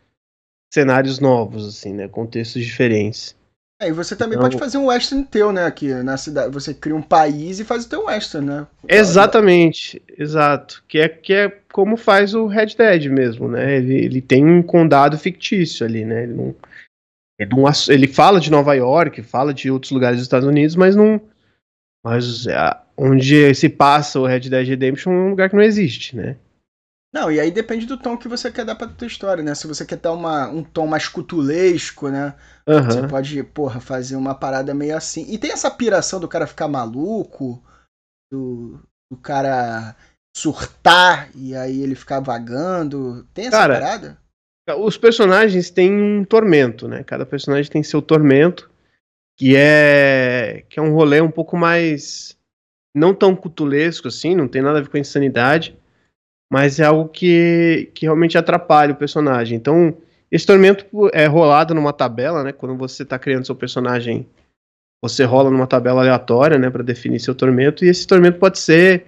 Speaker 6: cenários novos, assim, né? Contextos diferentes.
Speaker 3: É, e você também
Speaker 6: Então-
Speaker 3: pode fazer um western teu, né? Aqui na cidade. Você cria um país e faz o teu western, né?
Speaker 6: Exatamente, exato. Que é, que é como faz o Red Dead mesmo, né? Ele, ele tem um condado fictício ali, né? Ele, não, ele, não ele fala de Nova York, fala de outros lugares dos Estados Unidos, mas não. Mas é, onde se passa o Red Dead Redemption é um lugar que não existe, né?
Speaker 3: Não, e aí depende do tom que você quer dar pra tua história, né? Se você quer dar uma, um tom mais cutulesco, né? Você
Speaker 6: Aham.
Speaker 3: pode, porra, fazer uma parada meio assim. E tem essa piração do cara ficar maluco, do, do cara surtar e aí ele ficar vagando. Tem essa
Speaker 6: Cara,
Speaker 3: parada?
Speaker 6: Os personagens têm um tormento, né? Cada personagem tem seu tormento, que é que é um rolê um pouco mais não tão cutulesco assim, não tem nada a ver com a insanidade, mas é algo que, que realmente atrapalha o personagem. Então, esse tormento é rolado numa tabela, né? Quando você está criando seu personagem, você rola numa tabela aleatória, né, para definir seu tormento, e esse tormento pode ser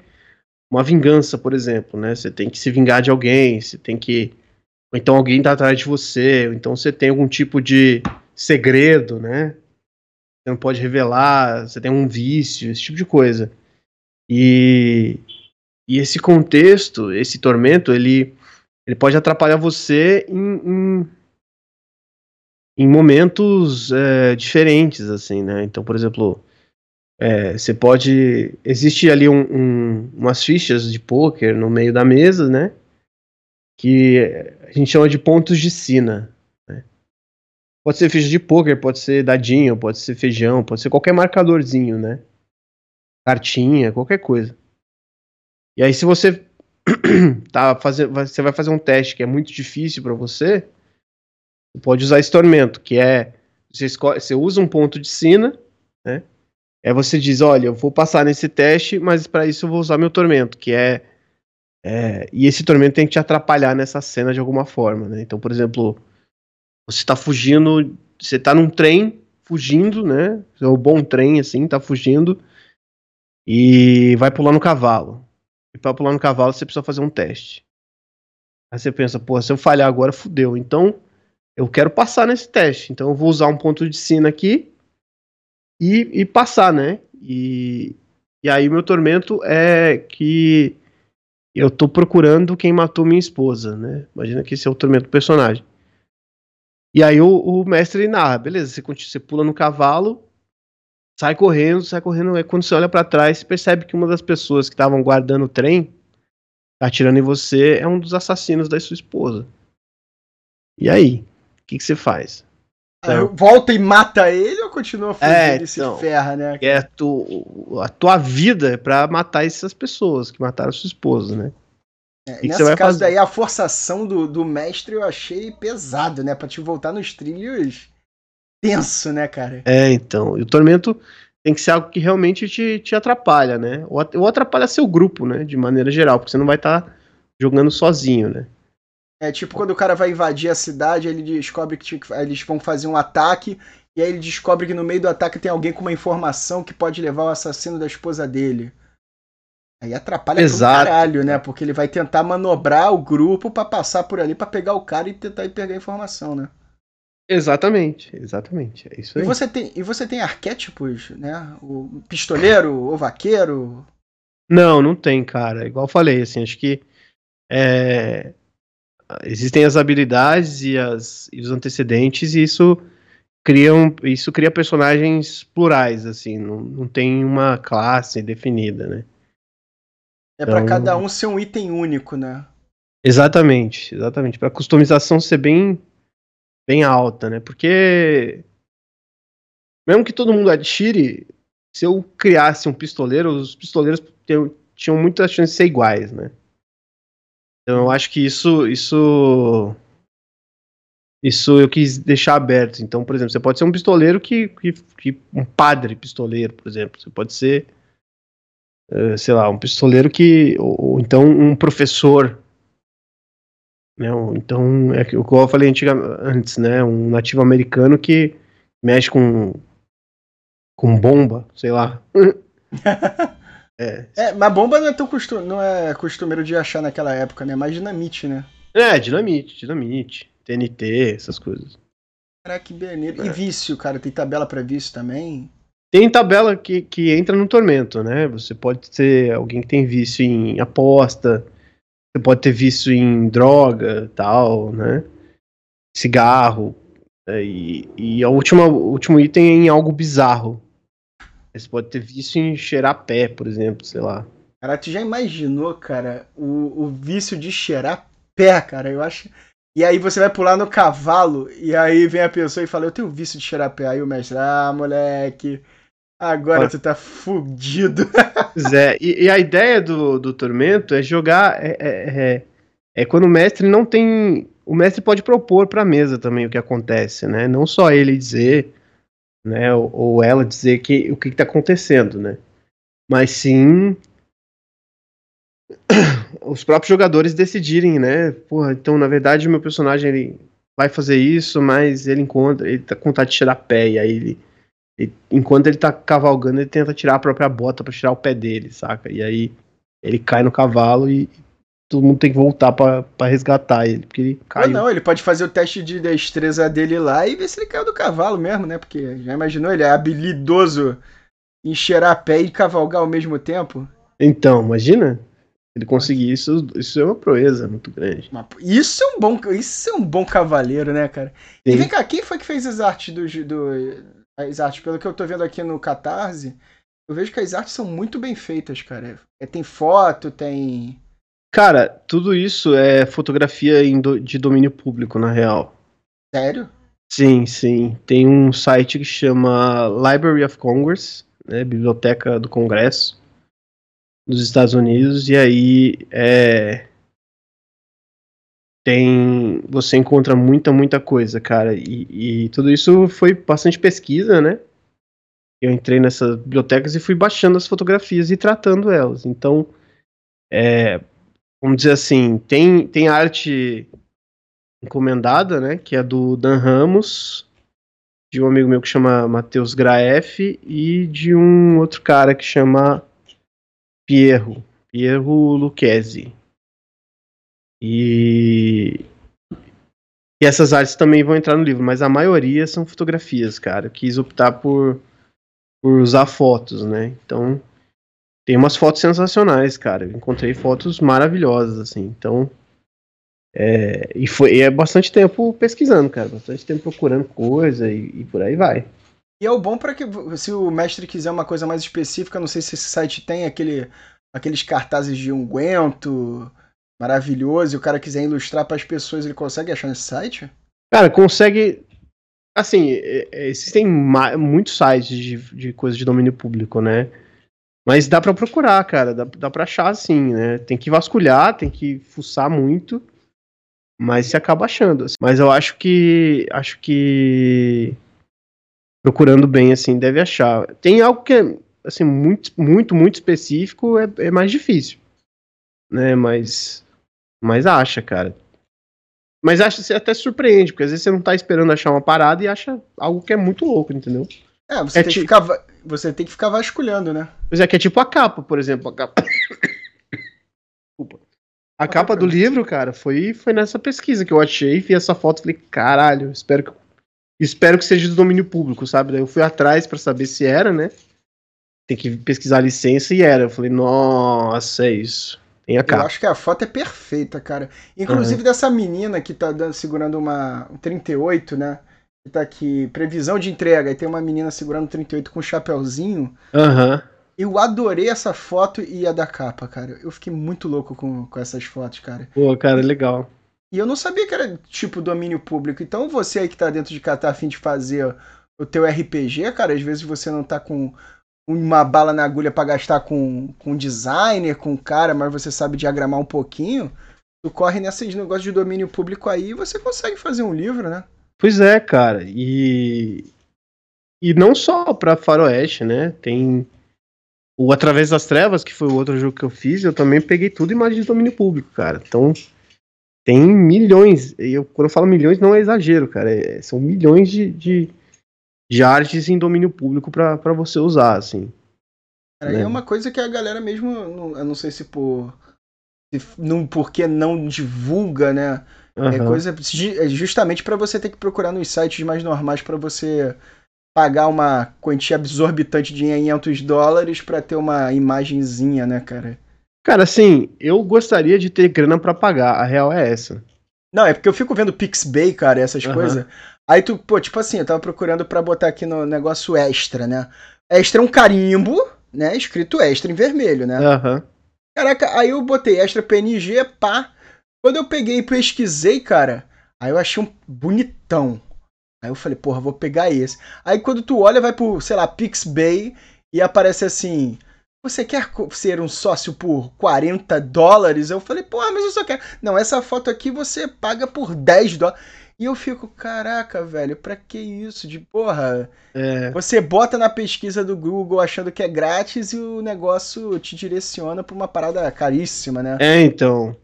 Speaker 6: uma vingança, por exemplo, né? Você tem que se vingar de alguém, você tem que ou então alguém tá atrás de você, ou então você tem algum tipo de segredo, né? Você não pode revelar, você tem um vício, esse tipo de coisa. E, e esse contexto, esse tormento, ele, ele pode atrapalhar você em, em, em momentos é, diferentes, assim, né? Então, por exemplo, é, você pode. Existe ali um, um- umas fichas de pôquer no meio da mesa, né? Que a gente chama de pontos de sina. né? Pode ser ficha de pôquer, pode ser dadinho, pode ser feijão, pode ser qualquer marcadorzinho, né? Cartinha, qualquer coisa. E aí, se você tá fazendo, você vai fazer um teste que é muito difícil para você, você pode usar esse tormento, que é você, escolhe, você usa um ponto de sina, né? Aí você diz, olha, eu vou passar nesse teste, mas para isso eu vou usar meu tormento, que é, é, e esse tormento tem que te atrapalhar nessa cena de alguma forma, né? Então, por exemplo, você tá fugindo, você tá num trem fugindo, né? É um bom trem assim, tá fugindo e vai pular no cavalo. E para pular no cavalo você precisa fazer um teste. Aí você pensa, pô, se eu falhar agora, fudeu. Então, eu quero passar nesse teste. Então eu vou usar um ponto de sina aqui e, e passar, né? E, e aí meu tormento é que eu tô procurando quem matou minha esposa, né? Imagina que esse é o tormento do personagem. E aí o, o mestre narra, beleza, você, você pula no cavalo, sai correndo, sai correndo, aí quando você olha pra trás, você percebe que uma das pessoas que estavam guardando o trem, tá atirando em você, é um dos assassinos da sua esposa. E aí? O que, que você faz?
Speaker 3: Aí volta e mata ele ou continua fugindo
Speaker 6: É,
Speaker 3: e se
Speaker 6: então.
Speaker 3: ferra, né?
Speaker 6: É tu, a tua vida é pra matar essas pessoas que mataram sua esposa, né?
Speaker 3: É,
Speaker 6: que
Speaker 3: nesse caso
Speaker 6: fazer?
Speaker 3: daí, a forçação do, do mestre eu achei pesado, né? Pra te voltar nos trilhos tenso, né, cara?
Speaker 6: É, então. E o tormento tem que ser algo que realmente te, te atrapalha, né? Ou, ou atrapalha seu grupo, né? De maneira geral, porque você não vai estar tá jogando sozinho, né?
Speaker 3: É tipo quando o cara vai invadir a cidade, ele descobre que eles vão fazer um ataque, e aí ele descobre que no meio do ataque tem alguém com uma informação que pode levar o assassino da esposa dele. Aí atrapalha
Speaker 6: Exato.
Speaker 3: caralho, né? Porque ele vai tentar manobrar o grupo para passar por ali para pegar o cara e tentar pegar a informação, né?
Speaker 6: Exatamente, exatamente. É isso aí.
Speaker 3: E você tem, e você tem arquétipos, né? O pistoleiro, o vaqueiro.
Speaker 6: Não, não tem, cara. Igual eu falei, assim, acho que é, existem as habilidades e, as, e os antecedentes, e isso cria, um, isso cria personagens plurais, assim, não, não tem uma classe definida, né?
Speaker 3: É então, para cada um ser um item único, né?
Speaker 6: Exatamente, exatamente. Para customização ser bem bem alta, né? Porque mesmo que todo mundo atire, se eu criasse um pistoleiro, os pistoleiros tinham muita chance de ser iguais, né? Então eu acho que isso isso isso eu quis deixar aberto. Então, por exemplo, você pode ser um pistoleiro que, que, que um padre pistoleiro, por exemplo. Você pode ser uh, sei lá, um pistoleiro que ou, ou então um professor né? Então, é o que eu falei antes, né? Um nativo americano que mexe com, com bomba, sei lá.
Speaker 3: é. é, mas bomba não é tão costume, não é costumeiro de achar naquela época, né? Mais dinamite, né?
Speaker 6: É, dinamite, dinamite, TNT, essas coisas.
Speaker 3: Caraca, que beleza. É. E vício, cara, tem tabela para vício também?
Speaker 6: Tem tabela que, que entra no tormento, né? Você pode ser alguém que tem vício em aposta, você pode ter visto em droga, tal, né? Cigarro. Né? E, e a última, o último item é em algo bizarro. Você pode ter visto em cheirar pé, por exemplo, sei lá.
Speaker 3: Cara, tu já imaginou, cara, o, o vício de cheirar pé, cara? Eu acho. E aí você vai pular no cavalo, e aí vem a pessoa e fala, eu tenho vício de cheirar pé. Aí o mestre, ah, moleque, Agora ah. tu tá fudido.
Speaker 6: Pois é, e, e, a ideia do, do Tormento é jogar. É, é, é, é, quando o mestre não tem. O mestre pode propor pra mesa também o que acontece, né? Não só ele dizer, né? Ou, ou ela dizer que, o que, que tá acontecendo, né? Mas sim. Os próprios jogadores decidirem, né? Porra, então na verdade o meu personagem ele vai fazer isso, mas ele encontra. Ele tá com vontade de tirar pé, e aí ele ele, enquanto ele tá cavalgando, ele tenta tirar a própria bota para tirar o pé dele, saca? E aí ele cai no cavalo e todo mundo tem que voltar para resgatar ele, porque ele caiu.
Speaker 3: Não, não, ele pode fazer o teste de destreza dele lá e ver se ele caiu do cavalo mesmo, né? Porque já imaginou, ele é habilidoso em cheirar pé e cavalgar ao mesmo tempo.
Speaker 6: Então, imagina ele conseguir isso, isso é uma proeza muito grande.
Speaker 3: Isso é um bom, isso é um bom cavaleiro, né, cara? Sim. E vem cá, quem foi que fez as artes do, do, as artes, pelo que eu tô vendo aqui no Catarse, eu vejo que as artes são muito bem feitas, cara. É, tem foto, tem.
Speaker 6: Cara, tudo isso é fotografia do, de domínio público, na real.
Speaker 3: Sério?
Speaker 6: Sim, sim. Tem um site que chama Library of Congress, né, Biblioteca do Congresso dos Estados Unidos, e aí é, tem você encontra muita muita coisa cara. E, e, tudo isso foi bastante pesquisa né? Eu entrei nessas bibliotecas e fui baixando as fotografias e tratando elas. Então é, vamos dizer assim tem tem arte encomendada né? Que é do Dan Ramos de um amigo meu que chama Matheus Graef e de um outro cara que chama Pierro Pierro Lucchesi. E, e essas artes também vão entrar no livro, mas a maioria são fotografias, cara. Eu quis optar por, por usar fotos, né? Então, tem umas fotos sensacionais, cara. Eu encontrei fotos maravilhosas, assim. Então, é, e foi e é bastante tempo pesquisando, cara. Bastante tempo procurando coisa e, e por aí vai.
Speaker 3: E é o bom para que, se o mestre quiser uma coisa mais específica, não sei se esse site tem aquele, aqueles cartazes de unguento, maravilhoso e o cara quiser ilustrar para as pessoas, ele consegue achar nesse site?
Speaker 6: Cara, consegue. Assim, existem muitos sites de, de coisas de domínio público, né? Mas dá para procurar, cara, dá, dá pra achar assim, né? Tem que vasculhar, tem que fuçar muito, mas você acaba achando. Assim. Mas eu acho que. Acho que. procurando bem, assim, deve achar. Tem algo que é, assim, muito, muito, muito específico, é, é mais difícil. Né, mas. Mas acha, cara. Mas acha, você até surpreende, porque às vezes você não tá esperando achar uma parada e acha algo que é muito louco, entendeu?
Speaker 3: É, você,
Speaker 6: É
Speaker 3: tem,
Speaker 6: ti-
Speaker 3: que ficar, você tem que ficar vasculhando, né?
Speaker 6: Pois é, que é tipo a capa, por exemplo. A capa, Desculpa. A capa do livro, cara, foi, foi nessa pesquisa que eu achei, vi essa foto e falei, caralho, espero que, espero que seja do domínio público, sabe? Daí eu fui atrás pra saber se era, né? Tem que pesquisar a licença e era. Eu falei, nossa, é isso. Tem a
Speaker 3: Eu acho que a foto é perfeita, cara. Inclusive dessa menina que tá segurando uma um 38, né? Que tá aqui, previsão de entrega, e tem uma menina segurando um 38 com um chapéuzinho.
Speaker 6: Aham.
Speaker 3: Eu adorei essa foto e a da capa, cara. Eu fiquei muito louco com, com essas fotos, cara.
Speaker 6: Pô, cara, legal.
Speaker 3: E eu não sabia que era tipo domínio público. Então você aí que tá dentro de cá, tá afim de fazer o teu RPG, cara, às vezes você não tá com uma bala na agulha pra gastar com, com designer, com cara, mas você sabe diagramar um pouquinho. Tu corre nesses negócios de domínio público aí e você consegue fazer um livro, né?
Speaker 6: Pois é, cara. E. E não só pra Faroeste, né? Tem. O Através das Trevas, que foi o outro jogo que eu fiz, eu também peguei tudo imagem de domínio público, cara. Então. Tem milhões. Eu, quando eu falo milhões, não é exagero, cara. é- são milhões de, de, de artes em domínio público pra pra você usar, assim.
Speaker 3: Cara, e
Speaker 6: Né?
Speaker 3: é uma coisa que a galera mesmo, não- eu não sei se por. Não, porque não divulga, né? É
Speaker 6: Aham.
Speaker 3: coisa é justamente para você ter que procurar nos sites mais normais para você pagar uma quantia exorbitante de 500 dólares para ter uma imagenzinha, né, cara?
Speaker 6: Cara, assim, eu gostaria de ter grana pra pagar. A real é essa.
Speaker 3: Não, é porque eu fico vendo Pixbay, cara, essas
Speaker 6: Aham.
Speaker 3: coisas. Aí tu, pô, tipo assim, eu tava procurando pra botar aqui no negócio extra, né? Extra é um carimbo, né? Escrito extra em vermelho, né?
Speaker 6: Aham.
Speaker 3: Caraca, aí eu botei extra PNG, pá. Quando eu peguei e pesquisei, cara, aí eu achei um bonitão. Aí eu falei, porra, vou pegar esse. Aí quando tu olha, vai pro, sei lá, Pixbay e aparece assim: Você quer ser um sócio por 40 dólares? Eu falei, porra, mas eu só quero. Não, essa foto aqui você paga por 10 dólares. E eu fico, caraca, velho, pra que isso? De porra.
Speaker 6: É.
Speaker 3: Você bota na pesquisa do Google achando que é grátis e o negócio te direciona pra uma parada caríssima, né?
Speaker 6: É, então.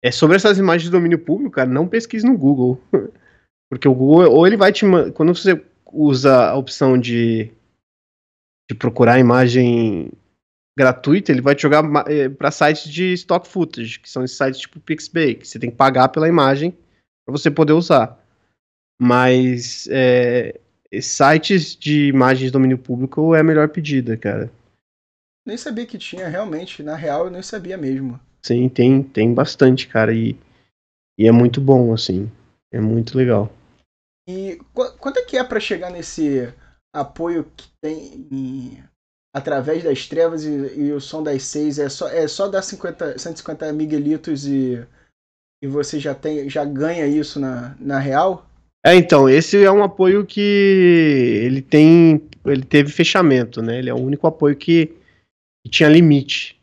Speaker 6: É sobre essas imagens de domínio público, cara, não pesquise no Google. Porque o Google, ou ele vai te. Quando você usa a opção de, de procurar imagem gratuita, ele vai te jogar para sites de stock footage, que são esses sites tipo Pixabay, que você tem que pagar pela imagem para você poder usar. Mas é, sites de imagens de domínio público é a melhor pedida, cara.
Speaker 3: Nem sabia que tinha, realmente. Na real, eu nem sabia mesmo.
Speaker 6: Sim, tem, tem bastante, cara, e, e é muito bom, assim. É muito legal.
Speaker 3: E qu- quanto é que é pra chegar nesse apoio que tem em- através das trevas e, e o som das seis? É só, é só dar 50, 150 miguelitos e, e você já, tem, já ganha isso na, na real?
Speaker 6: É, então, esse é um apoio que ele tem. Ele teve fechamento, né? Ele é o único apoio que, que tinha limite.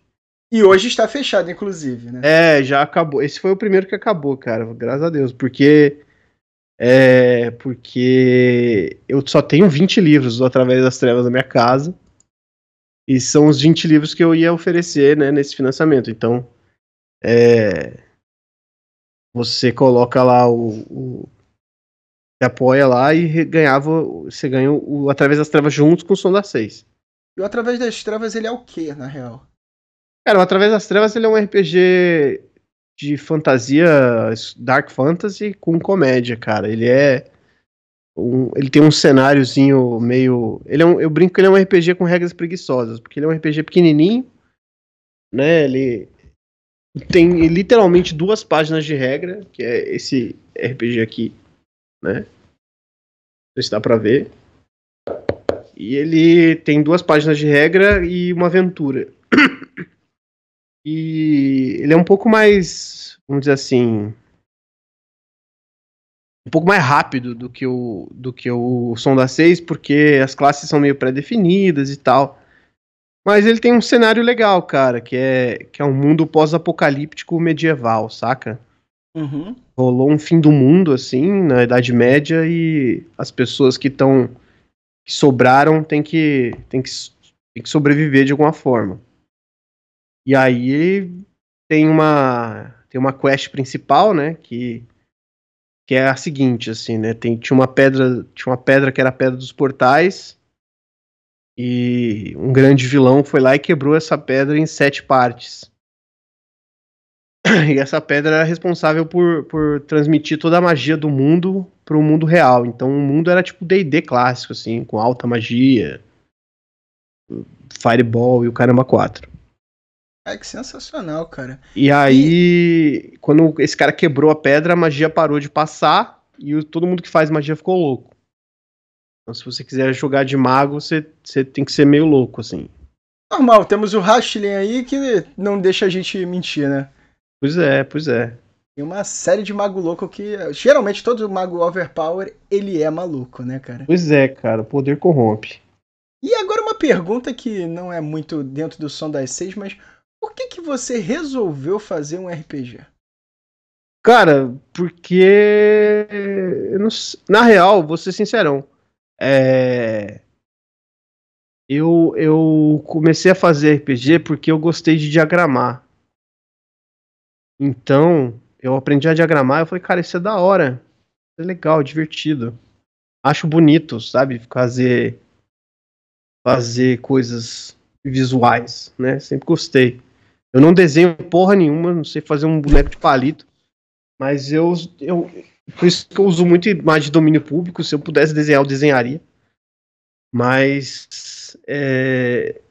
Speaker 3: E hoje está fechado, inclusive, né?
Speaker 6: É, já acabou. Esse foi o primeiro que acabou, cara. Graças a Deus. Porque. É. Porque eu só tenho 20 livros através das trevas na minha casa. E são os 20 livros que eu ia oferecer, né, nesse financiamento. Então. É. Você coloca lá o. o você apoia lá e ganhava. Você ganha o Através das Trevas juntos com o som das seis.
Speaker 3: E o através das trevas ele é o que, na real?
Speaker 6: Cara, o Através das Trevas ele é um RPG de fantasia, dark fantasy com comédia, cara. Ele é um- ele tem um cenáriozinho meio, ele é um, eu brinco que ele é um RPG com regras preguiçosas, porque ele é um RPG pequenininho, né? Ele tem literalmente duas páginas de regra, que é esse RPG aqui, né? Não sei se dá pra ver. E ele tem duas páginas de regra e uma aventura. E ele é um pouco mais, vamos dizer assim, um pouco mais rápido do que o do que o Som da 6, porque as classes são meio pré-definidas e tal. Mas ele tem um cenário legal, cara, que é que é um mundo pós-apocalíptico medieval, saca?
Speaker 3: Uhum.
Speaker 6: Rolou um fim do mundo, assim, na Idade Média, e as pessoas que estão que sobraram tem que, tem que, tem que sobreviver de alguma forma. E aí tem uma tem uma quest principal, né, que que é a seguinte, assim, né, tem tinha uma pedra, tinha uma pedra que era a pedra dos portais e um grande vilão foi lá e quebrou essa pedra em sete partes. E essa pedra era responsável por, por transmitir toda a magia do mundo para o mundo real. Então o mundo era tipo D&D clássico, assim, com alta magia, Fireball e o caramba 4.
Speaker 3: É que sensacional, cara.
Speaker 6: E aí, e... quando esse cara quebrou a pedra, a magia parou de passar e todo mundo que faz magia ficou louco. Então, se você quiser jogar de mago, você, você tem que ser meio louco, assim.
Speaker 3: Normal, temos o Rastlin aí que não deixa a gente mentir, né?
Speaker 6: Pois é, pois é.
Speaker 3: Tem uma série de mago louco que. Geralmente todo mago overpower, ele é maluco, né, cara?
Speaker 6: Pois é, cara, o poder corrompe.
Speaker 3: E agora uma pergunta que não é muito dentro do som das seis, mas por que, que você resolveu fazer um RPG?
Speaker 6: Cara, porque. Na real, vou ser sincerão. É... Eu, eu comecei a fazer RPG porque eu gostei de diagramar. Então, eu aprendi a diagramar, eu falei, cara, isso é da hora. É legal, divertido. Acho bonito, sabe? Fazer fazer coisas visuais, né? Sempre gostei. Eu não desenho porra nenhuma, não sei fazer um boneco de palito, mas eu, eu por isso que eu uso muito imagem de domínio público. Se eu pudesse desenhar, eu desenharia. Mas é,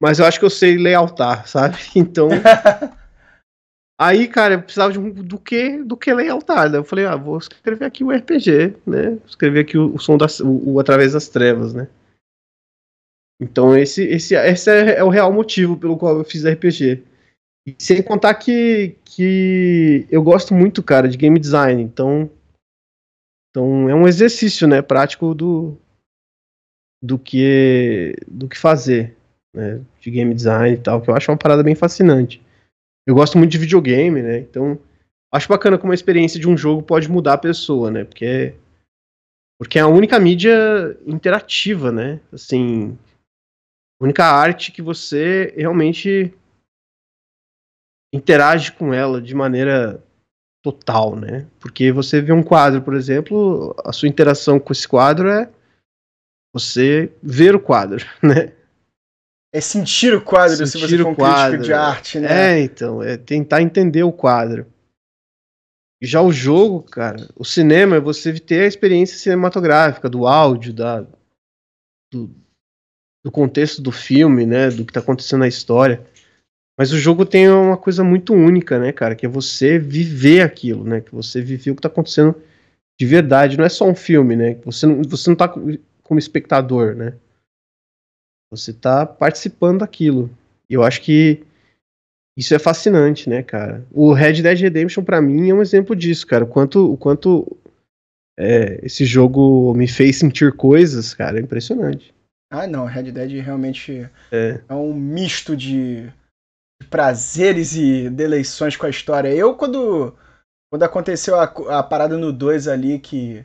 Speaker 6: mas eu acho que eu sei layoutar, sabe? Então Aí, cara, eu precisava de um, do que do que lealtar. Né? Eu falei, ah, vou escrever aqui o RPG, né? Escrever aqui o, o som das, o, o, através das trevas, né? Então esse, esse, esse é, é, o real motivo pelo qual eu fiz RPG. E sem contar que, que eu gosto muito, cara, de game design. Então, então é um exercício, né, prático do do que do que fazer, né, de game design e tal, que eu acho uma parada bem fascinante. Eu gosto muito de videogame, né? Então, acho bacana como a experiência de um jogo pode mudar a pessoa, né? Porque porque é a única mídia interativa, né? Assim, a única arte que você realmente interage com ela de maneira total, né? Porque você vê um quadro, por exemplo, a sua interação com esse quadro é você ver o quadro, né?
Speaker 3: É sentir o quadro sentir se você for um quadro. crítico de arte,
Speaker 6: né? É, então, é tentar entender o quadro. Já o jogo, cara, o cinema é você ter a experiência cinematográfica, do áudio, da, do, do contexto do filme, né? Do que tá acontecendo na história. Mas o jogo tem uma coisa muito única, né, cara? Que é você viver aquilo, né? Que você viver o que tá acontecendo de verdade. Não é só um filme, né? Você não, você não tá como espectador, né? Você tá participando daquilo. E eu acho que isso é fascinante, né, cara? O Red Dead Redemption, para mim, é um exemplo disso, cara. O quanto, o quanto é, esse jogo me fez sentir coisas, cara, é impressionante.
Speaker 3: Ah, não, Red Dead realmente é, é um misto de prazeres e deleições com a história. Eu, quando, quando aconteceu a, a parada no 2 ali, que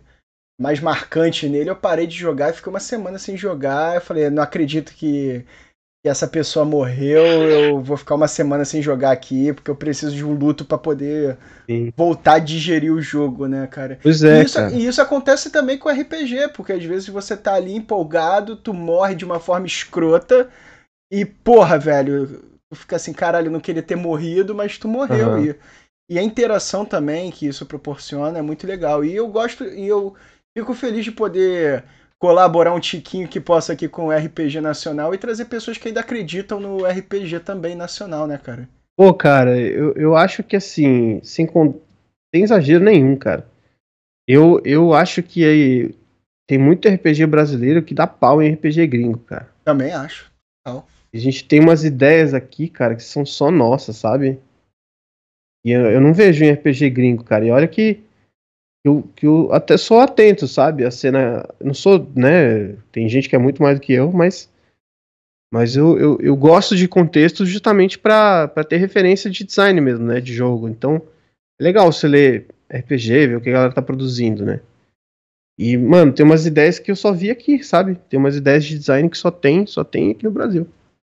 Speaker 3: mais marcante nele, eu parei de jogar e fiquei uma semana sem jogar. Eu falei, não acredito que, que essa pessoa morreu, eu vou ficar uma semana sem jogar aqui, porque eu preciso de um luto para poder Sim. voltar a digerir o jogo, né, cara?
Speaker 6: Pois é.
Speaker 3: E isso,
Speaker 6: cara.
Speaker 3: e isso acontece também com RPG, porque às vezes você tá ali empolgado, tu morre de uma forma escrota, e porra, velho, tu fica assim, caralho, eu não queria ter morrido, mas tu morreu. Uhum. E, e a interação também que isso proporciona é muito legal. E eu gosto, e eu Fico feliz de poder colaborar um tiquinho que possa aqui com o RPG nacional e trazer pessoas que ainda acreditam no RPG também nacional, né, cara?
Speaker 6: Pô, cara, eu, eu acho que assim, sem, sem exagero nenhum, cara. Eu, eu acho que aí, tem muito RPG brasileiro que dá pau em RPG gringo, cara.
Speaker 3: Também acho.
Speaker 6: A gente tem umas ideias aqui, cara, que são só nossas, sabe? E eu, eu não vejo em RPG gringo, cara. E olha que eu, que eu até sou atento, sabe? A cena. não sou, né? Tem gente que é muito mais do que eu, mas. Mas eu, eu, eu gosto de contexto justamente para ter referência de design mesmo, né? De jogo. Então, é legal você ler RPG, ver o que a galera tá produzindo, né? E, mano, tem umas ideias que eu só vi aqui, sabe? Tem umas ideias de design que só tem, só tem aqui no Brasil.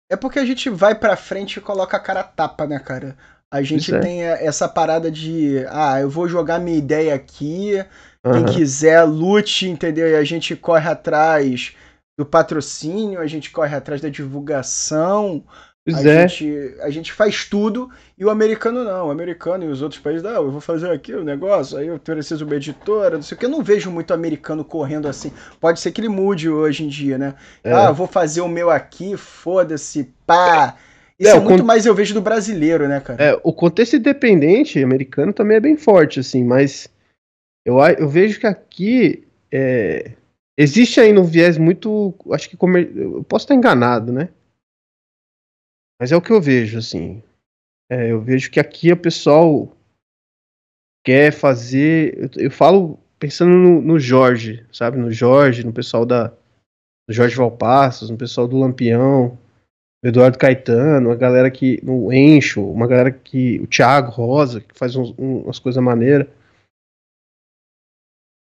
Speaker 3: É porque a gente vai pra frente e coloca a cara tapa, né, cara? A gente
Speaker 6: é.
Speaker 3: tem essa parada de, ah, eu vou jogar minha ideia aqui,
Speaker 6: Aham.
Speaker 3: quem quiser lute, entendeu? E a gente corre atrás do patrocínio, a gente corre atrás da divulgação,
Speaker 6: Pois
Speaker 3: a,
Speaker 6: é.
Speaker 3: gente, a gente faz tudo e o americano não. O americano e os outros países, não, eu vou fazer aqui o negócio, aí eu preciso uma editora, não sei o que. Eu não vejo muito americano correndo assim. Pode ser que ele mude hoje em dia, né?
Speaker 6: É.
Speaker 3: Ah, eu vou fazer o meu aqui, foda-se, pá. Isso
Speaker 6: É,
Speaker 3: é, muito
Speaker 6: con-
Speaker 3: mais eu vejo do brasileiro, né, cara?
Speaker 6: É, o contexto independente americano também é bem forte, assim, mas eu, eu vejo que aqui é, existe ainda um viés muito. Acho que comer, eu posso estar enganado, né? Mas é o que eu vejo, assim. É, eu vejo que aqui o pessoal quer fazer. Eu, eu falo pensando no, no Jorge, sabe? No Jorge, no pessoal da. No Jorge Valpassos, no pessoal do Lampião, o Eduardo Caetano, a galera que. No Encho, uma galera que. O Thiago Rosa, que faz uns- um- umas coisas maneiras.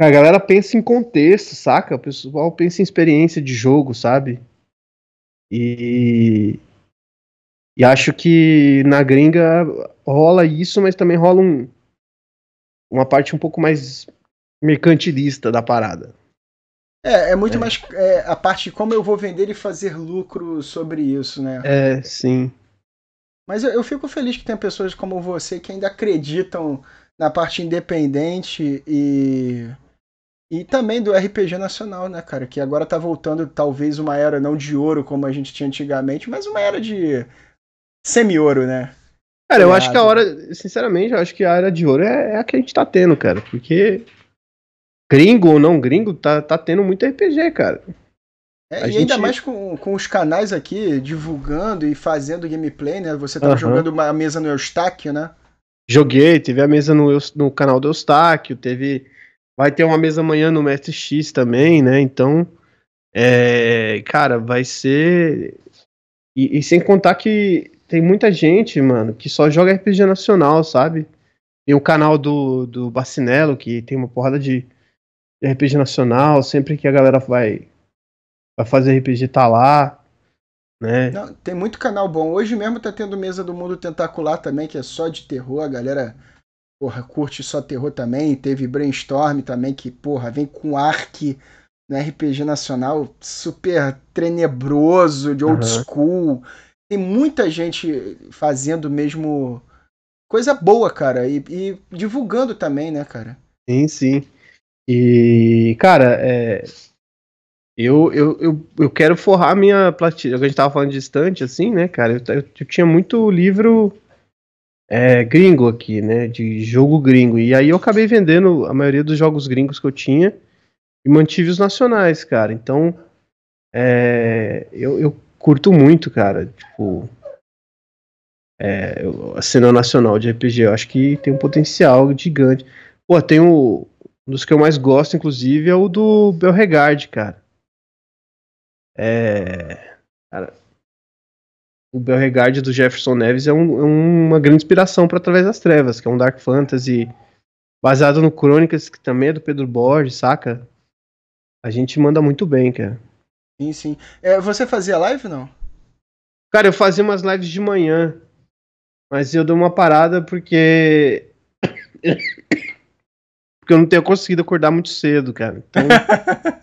Speaker 6: A galera pensa em contexto, saca? O pessoal pensa em experiência de jogo, sabe? E. E acho que na gringa rola isso, mas também rola um, uma parte um pouco mais mercantilista da parada.
Speaker 3: É, é muito
Speaker 6: É.
Speaker 3: mais é, a parte de como eu vou vender e fazer lucro sobre isso, né?
Speaker 6: É, sim.
Speaker 3: Mas eu, eu fico feliz que tem pessoas como você que ainda acreditam na parte independente e. E também do RPG nacional, né, cara? Que agora tá voltando talvez uma era não de ouro como a gente tinha antigamente, mas uma era de semi-ouro, né?
Speaker 6: Cara, eu acho que a hora, sinceramente, eu acho que a era de ouro é, é a que a gente tá tendo, cara. Porque gringo ou não gringo, tá, tá tendo muito RPG, cara.
Speaker 3: É,
Speaker 6: A
Speaker 3: e ainda
Speaker 6: gente-
Speaker 3: mais com, com os canais aqui divulgando e fazendo gameplay, né? Você tava
Speaker 6: Aham.
Speaker 3: jogando uma mesa no Eustáquio, né?
Speaker 6: Joguei, teve a mesa no, no canal do Eustáquio, teve. Vai ter uma mesa amanhã no Mestre X também, né? Então, é, cara, vai ser. E, e sem contar que tem muita gente, mano, que só joga RPG nacional, sabe? Tem o canal do, do Bacinello, que tem uma porrada de, de RPG nacional, sempre que a galera vai, vai fazer RPG tá lá, né?
Speaker 3: Não, tem muito canal bom. Hoje mesmo tá tendo mesa do Mundo Tentacular também, que é só de terror. A galera, porra, curte só terror também. Teve Brainstorm também, que, porra, vem com Ark no RPG nacional super tenebroso, de old
Speaker 6: Aham.
Speaker 3: school. Tem muita gente fazendo mesmo coisa boa, cara. E, e divulgando também, né, cara?
Speaker 6: Sim, sim. E, cara, é, eu, eu, eu, eu quero forrar minha platina. A gente tava falando de estante, assim, né, cara? Eu, eu, eu tinha muito livro é, gringo aqui, né? De jogo gringo. E aí eu acabei vendendo a maioria dos jogos gringos que eu tinha e mantive os nacionais, cara. Então, é, eu, eu curto muito, cara. Tipo. é, a cena nacional de RPG, eu acho que tem um potencial gigante. Pô, tem o. Um dos que eu mais gosto, inclusive, é o do Belregard, cara. É. Cara. O Belregard do Jefferson Neves é, um- é uma grande inspiração para Através das Trevas, que é um Dark Fantasy baseado no Crônicas, que também é do Pedro Borges, saca? A gente manda muito bem, cara.
Speaker 3: Sim, sim. É, você fazia live, não?
Speaker 6: Cara, eu fazia umas lives de manhã, mas eu dei uma parada porque. porque eu não tenho conseguido acordar muito cedo, cara. Então,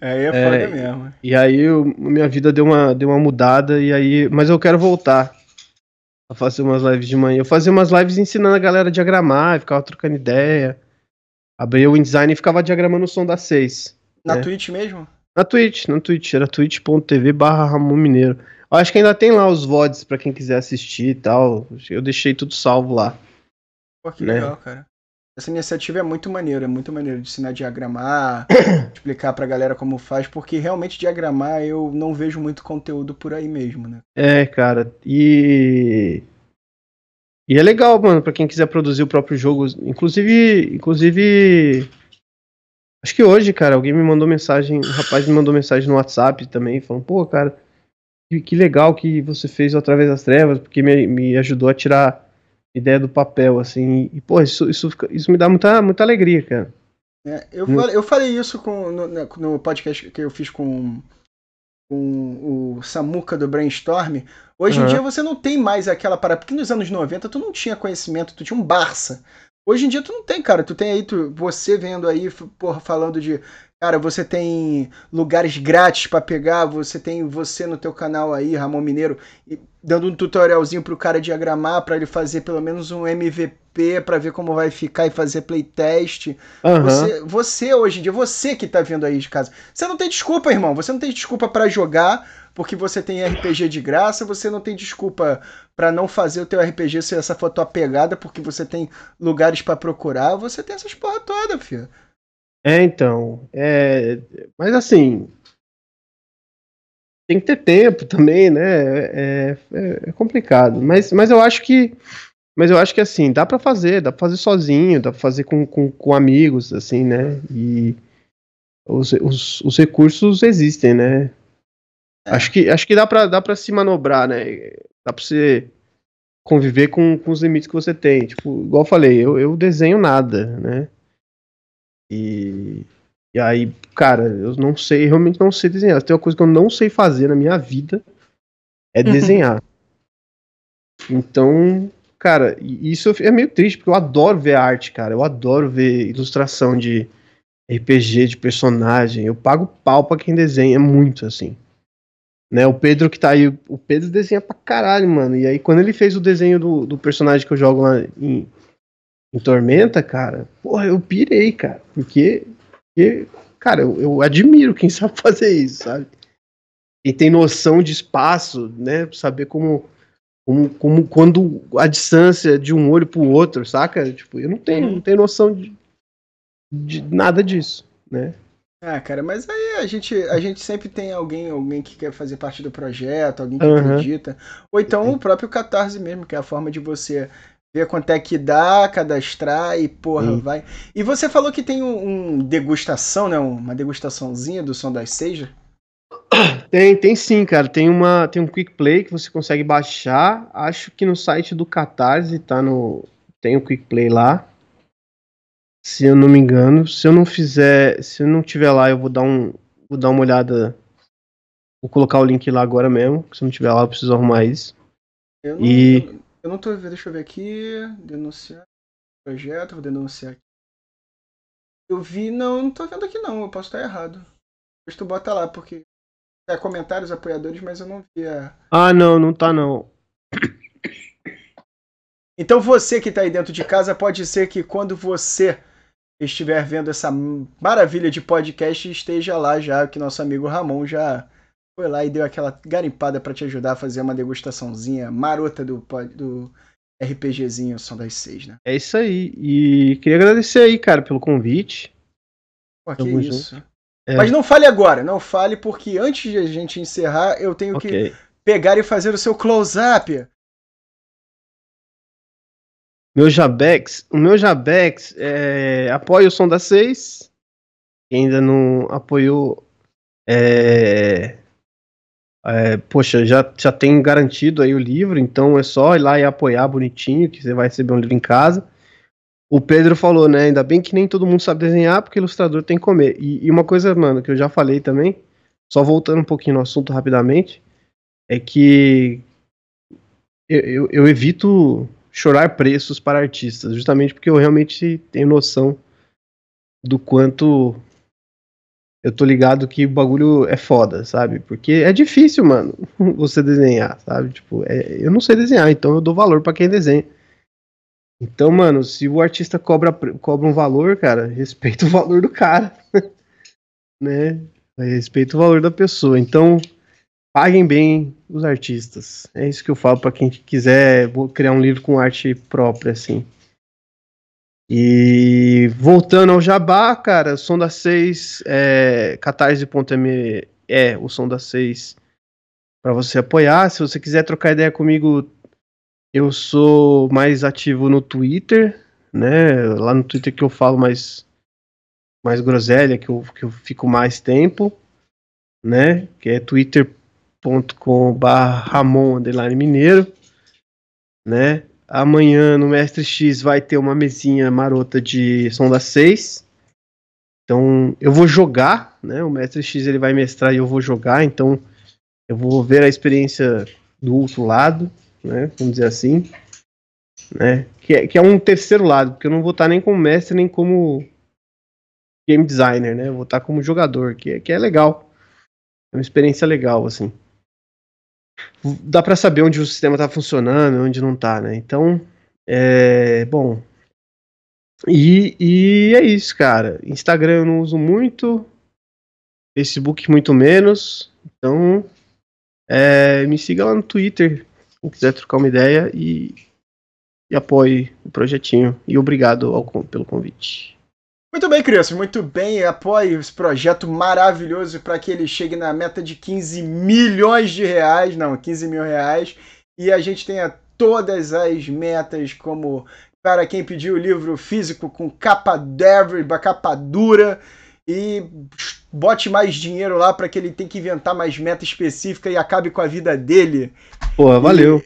Speaker 3: Aí é
Speaker 6: É,
Speaker 3: foda mesmo.
Speaker 6: e aí eu- minha vida deu uma, deu uma mudada, e aí. Mas eu quero voltar a fazer umas lives de manhã. Eu fazia umas lives ensinando a galera a diagramar, ficava trocando ideia. Abria o InDesign e ficava diagramando o som das seis.
Speaker 3: Na
Speaker 6: É.
Speaker 3: Twitch mesmo?
Speaker 6: Na Twitch, na Twitch, era twitch.tv barra Ramon Mineiro. Eu acho que ainda tem lá os VODs pra quem quiser assistir e tal. Eu deixei tudo salvo lá.
Speaker 3: Pô, que
Speaker 6: Né?
Speaker 3: legal, cara. Essa iniciativa é muito maneira, é muito maneiro de ensinar a diagramar, explicar pra galera como faz, porque realmente diagramar eu não vejo muito conteúdo por aí mesmo, né?
Speaker 6: É, cara, e. E é legal, mano, pra quem quiser produzir o próprio jogo. Inclusive. Inclusive. Acho que hoje, cara, alguém me mandou mensagem. Um rapaz me mandou mensagem no WhatsApp também, falando, pô, cara, que, que legal que você fez através das trevas, porque me, me ajudou a tirar ideia do papel, assim. E, pô, isso, isso, isso me dá muita, muita alegria, cara.
Speaker 3: É, eu, falei, eu falei isso com, no, no, podcast que eu fiz com, com o Samuca do Brainstorm. Hoje uhum. em dia você não tem mais aquela parada. Porque nos anos 90 tu não tinha conhecimento, tu tinha um Barça. Hoje em dia tu não tem, cara. Tu tem aí, tu, você vendo aí, porra, falando de Cara, você tem lugares grátis para pegar, você tem você no teu canal aí, Ramon Mineiro, dando um tutorialzinho pro cara diagramar, para ele fazer pelo menos um MVP para ver como vai ficar e fazer playtest. Uhum. Você, você hoje em dia, você que tá vendo aí de casa, você não tem desculpa, irmão. Você não tem desculpa para jogar porque você tem RPG de graça, você não tem desculpa para não fazer o teu RPG ser essa foto apegada porque você tem lugares para procurar, você tem essas porra toda, filho.
Speaker 6: É, então. É, mas assim. Tem que ter tempo também, né? É, é, é complicado. Mas, mas eu acho que. Mas eu acho que assim, dá para fazer, dá pra fazer sozinho, dá pra fazer com, com, com amigos, assim, né? E os, os, os recursos existem, né? É. Acho que, acho que dá pra, dá pra se manobrar, né? Dá pra você conviver com, com os limites que você tem. Tipo, igual eu falei, eu, eu desenho nada, né? E, e aí, cara, eu não sei, realmente não sei desenhar. Tem uma coisa que eu não sei fazer na minha vida é uhum. desenhar. então, cara, isso é meio triste, porque eu adoro ver arte, cara. Eu adoro ver ilustração de RPG, de personagem. Eu pago pau pra quem desenha muito, assim. Né, o Pedro que tá aí, o Pedro desenha pra caralho, mano. E aí, quando ele fez o desenho do, do personagem que eu jogo lá em, em Tormenta, cara, porra, eu pirei, cara. Porque, porque cara, eu, eu, admiro quem sabe fazer isso, sabe? E tem noção de espaço, né? Saber como, como, como quando a distância de um olho pro outro, saca? Tipo, eu não tenho, não tenho noção de, de nada disso, né?
Speaker 3: Ah, cara, mas aí a gente, a gente sempre tem alguém, alguém que quer fazer parte do projeto, alguém que uhum. acredita. Ou então o próprio Catarse mesmo, que é a forma de você ver quanto é que dá, cadastrar e porra, hum. vai. E você falou que tem um, um, degustação, né? Uma degustaçãozinha do som das seja?
Speaker 6: Tem, tem sim, cara. Tem uma, tem um quick play que você consegue baixar. Acho que no site do Catarse tá no tem o um quick play lá. Se eu não me engano, se eu não fizer, se eu não tiver lá, eu vou dar um vou dar uma olhada. Vou colocar o link lá agora mesmo, se eu não tiver lá, eu preciso arrumar isso.
Speaker 3: Eu não, e eu não tô vendo, deixa eu ver aqui. Denunciar. Projeto, vou denunciar aqui. Eu vi, não, não tô vendo aqui não, eu posso estar errado. Depois tu bota lá, porque. É comentários, apoiadores, mas eu não vi a.
Speaker 6: Ah, não, não tá não.
Speaker 3: Então você que tá aí dentro de casa, pode ser que quando você estiver vendo essa maravilha de podcast, esteja lá já, que nosso amigo Ramon já foi lá e deu aquela garimpada para te ajudar a fazer uma degustaçãozinha marota do, do RPGzinho Som das Seis, né?
Speaker 6: É isso aí. E queria agradecer aí, cara, pelo convite.
Speaker 3: Pô, que isso. É. Mas não fale agora, não fale, porque antes de a gente encerrar, eu tenho okay. que pegar e fazer o seu close-up.
Speaker 6: Meu Jabex, o meu Jabex é, apoia o som das seis. Quem ainda não apoiou, é, é, poxa, já, já tem garantido aí o livro, então é só ir lá e apoiar bonitinho, que você vai receber um livro em casa. O Pedro falou, né? Ainda bem que nem todo mundo sabe desenhar, porque ilustrador tem que comer. E, e uma coisa, mano, que eu já falei também, só voltando um pouquinho no assunto rapidamente, é que eu, eu, eu evito chorar preços para artistas, justamente porque eu realmente tenho noção do quanto eu tô ligado que o bagulho é foda, sabe? Porque é difícil, mano, você desenhar, sabe? Tipo, é, eu não sei desenhar, então eu dou valor para quem desenha. Então, mano, se o artista cobra, cobra um valor, cara, respeita o valor do cara, né? Respeita o valor da pessoa. Então, paguem bem os artistas. É isso que eu falo para quem quiser criar um livro com arte própria, assim. E voltando ao Jabá, cara, som da 6, é, catarse.me é o som da 6 para você apoiar. Se você quiser trocar ideia comigo, eu sou mais ativo no Twitter, né? Lá no Twitter que eu falo mais mais groselha, que eu, que eu fico mais tempo, né? Que é twitter.com/ramon mineiro, né? Amanhã no Mestre X vai ter uma mesinha marota de som das 6. Então, eu vou jogar, né? O Mestre X ele vai mestrar e eu vou jogar, então eu vou ver a experiência do outro lado, né? Vamos dizer assim, né? Que é, que é um terceiro lado, porque eu não vou estar nem como mestre nem como game designer, né? Eu vou estar como jogador, que, é, que é legal. É uma experiência legal, assim. Dá para saber onde o sistema tá funcionando, onde não tá, né? Então, é, bom. E, e é isso, cara. Instagram eu não uso muito, Facebook muito menos. Então, é, me siga lá no Twitter, se quiser trocar uma ideia e, e apoie o projetinho. E obrigado ao, pelo convite.
Speaker 3: Muito bem, crianças, muito bem. Apoie esse projeto maravilhoso para que ele chegue na meta de 15 milhões de reais, não, 15 mil reais, e a gente tenha todas as metas, como para quem pediu o livro físico com capa Devry, capa dura, e bote mais dinheiro lá para que ele tenha que inventar mais meta específica e acabe com a vida dele.
Speaker 6: Pô, valeu.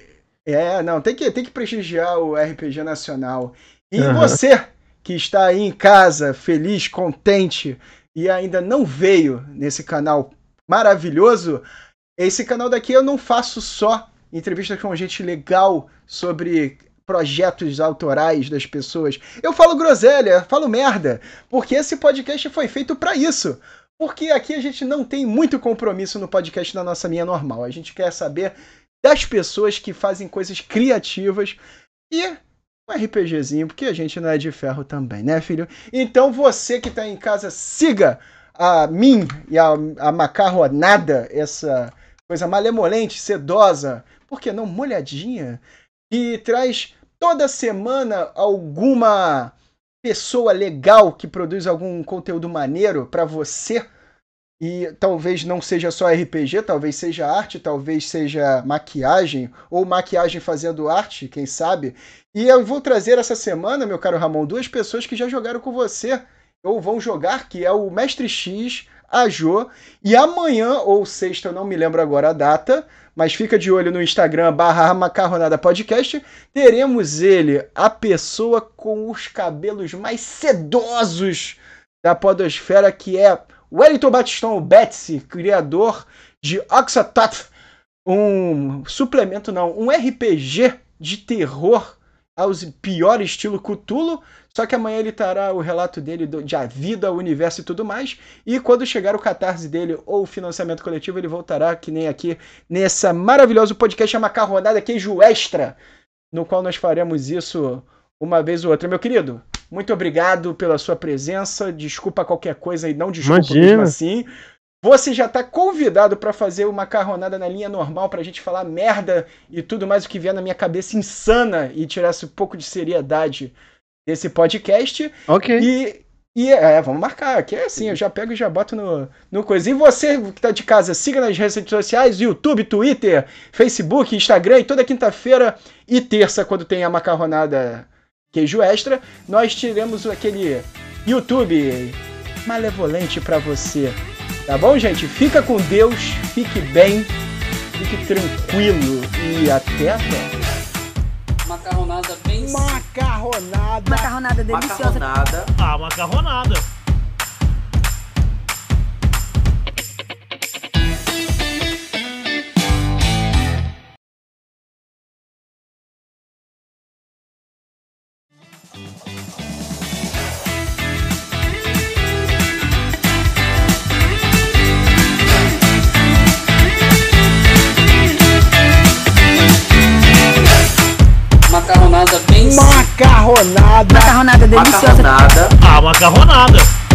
Speaker 3: E, é, não, tem que, tem que prestigiar o RPG Nacional. E uhum. você que está aí em casa, feliz, contente e ainda não veio nesse canal maravilhoso, esse canal daqui eu não faço só entrevistas com gente legal sobre projetos autorais das pessoas. Eu falo groselha, falo merda, porque esse podcast foi feito para isso. Porque aqui a gente não tem muito compromisso no podcast da nossa linha normal. A gente quer saber das pessoas que fazem coisas criativas e um RPGzinho, porque a gente não é de ferro também, né, filho? Então você que está em casa, siga a mim e a, a macarronada, essa coisa malemolente, sedosa, por que não molhadinha, e traz toda semana alguma pessoa legal que produz algum conteúdo maneiro para você. E talvez não seja só RPG, talvez seja arte, talvez seja maquiagem, ou maquiagem fazendo arte, quem sabe. E eu vou trazer essa semana, meu caro Ramon, duas pessoas que já jogaram com você, ou vão jogar, que é o Mestre X, a Jo, e amanhã, ou sexta, eu não me lembro agora a data, mas fica de olho no Instagram barra Macarronada Podcast. Teremos ele, a pessoa com os cabelos mais sedosos da podosfera, que é Wellington Batistão, o Betsy, criador de Oxatot, um suplemento não, um RPG de terror aos pior estilo Cthulhu, só que amanhã ele terá o relato dele de a vida, o universo e tudo mais. E quando chegar o catarse dele ou o financiamento coletivo, ele voltará, que nem aqui, nessa maravilhoso podcast, a Macarronada Queijo Extra, no qual nós faremos isso uma vez ou outra. Meu querido, muito obrigado pela sua presença. Desculpa qualquer coisa e não desculpa Imagina. mesmo assim. Você já está convidado para fazer uma macarronada na linha normal para a gente falar merda e tudo mais o que vier na minha cabeça insana e tirasse um pouco de seriedade desse podcast.
Speaker 6: Ok.
Speaker 3: E, e é, vamos marcar, que é assim, eu já pego e já boto no, no coisa. E você que tá de casa, siga nas redes sociais, YouTube, Twitter, Facebook, Instagram, e toda quinta-feira e terça, quando tem a macarronada queijo extra, nós tiramos aquele YouTube malevolente para você. Tá bom, gente? Fica com Deus, fique bem, fique tranquilo e até a próxima.
Speaker 2: Macarronada bem.
Speaker 1: Macarronada. Macarronada deliciosa.
Speaker 2: Macarronada.
Speaker 4: Ah, macarronada.
Speaker 2: Macarronada bem.
Speaker 1: Macarronada.
Speaker 4: Macarronada
Speaker 1: deliciosa.
Speaker 2: Macarronada.
Speaker 4: Ah, macarronada.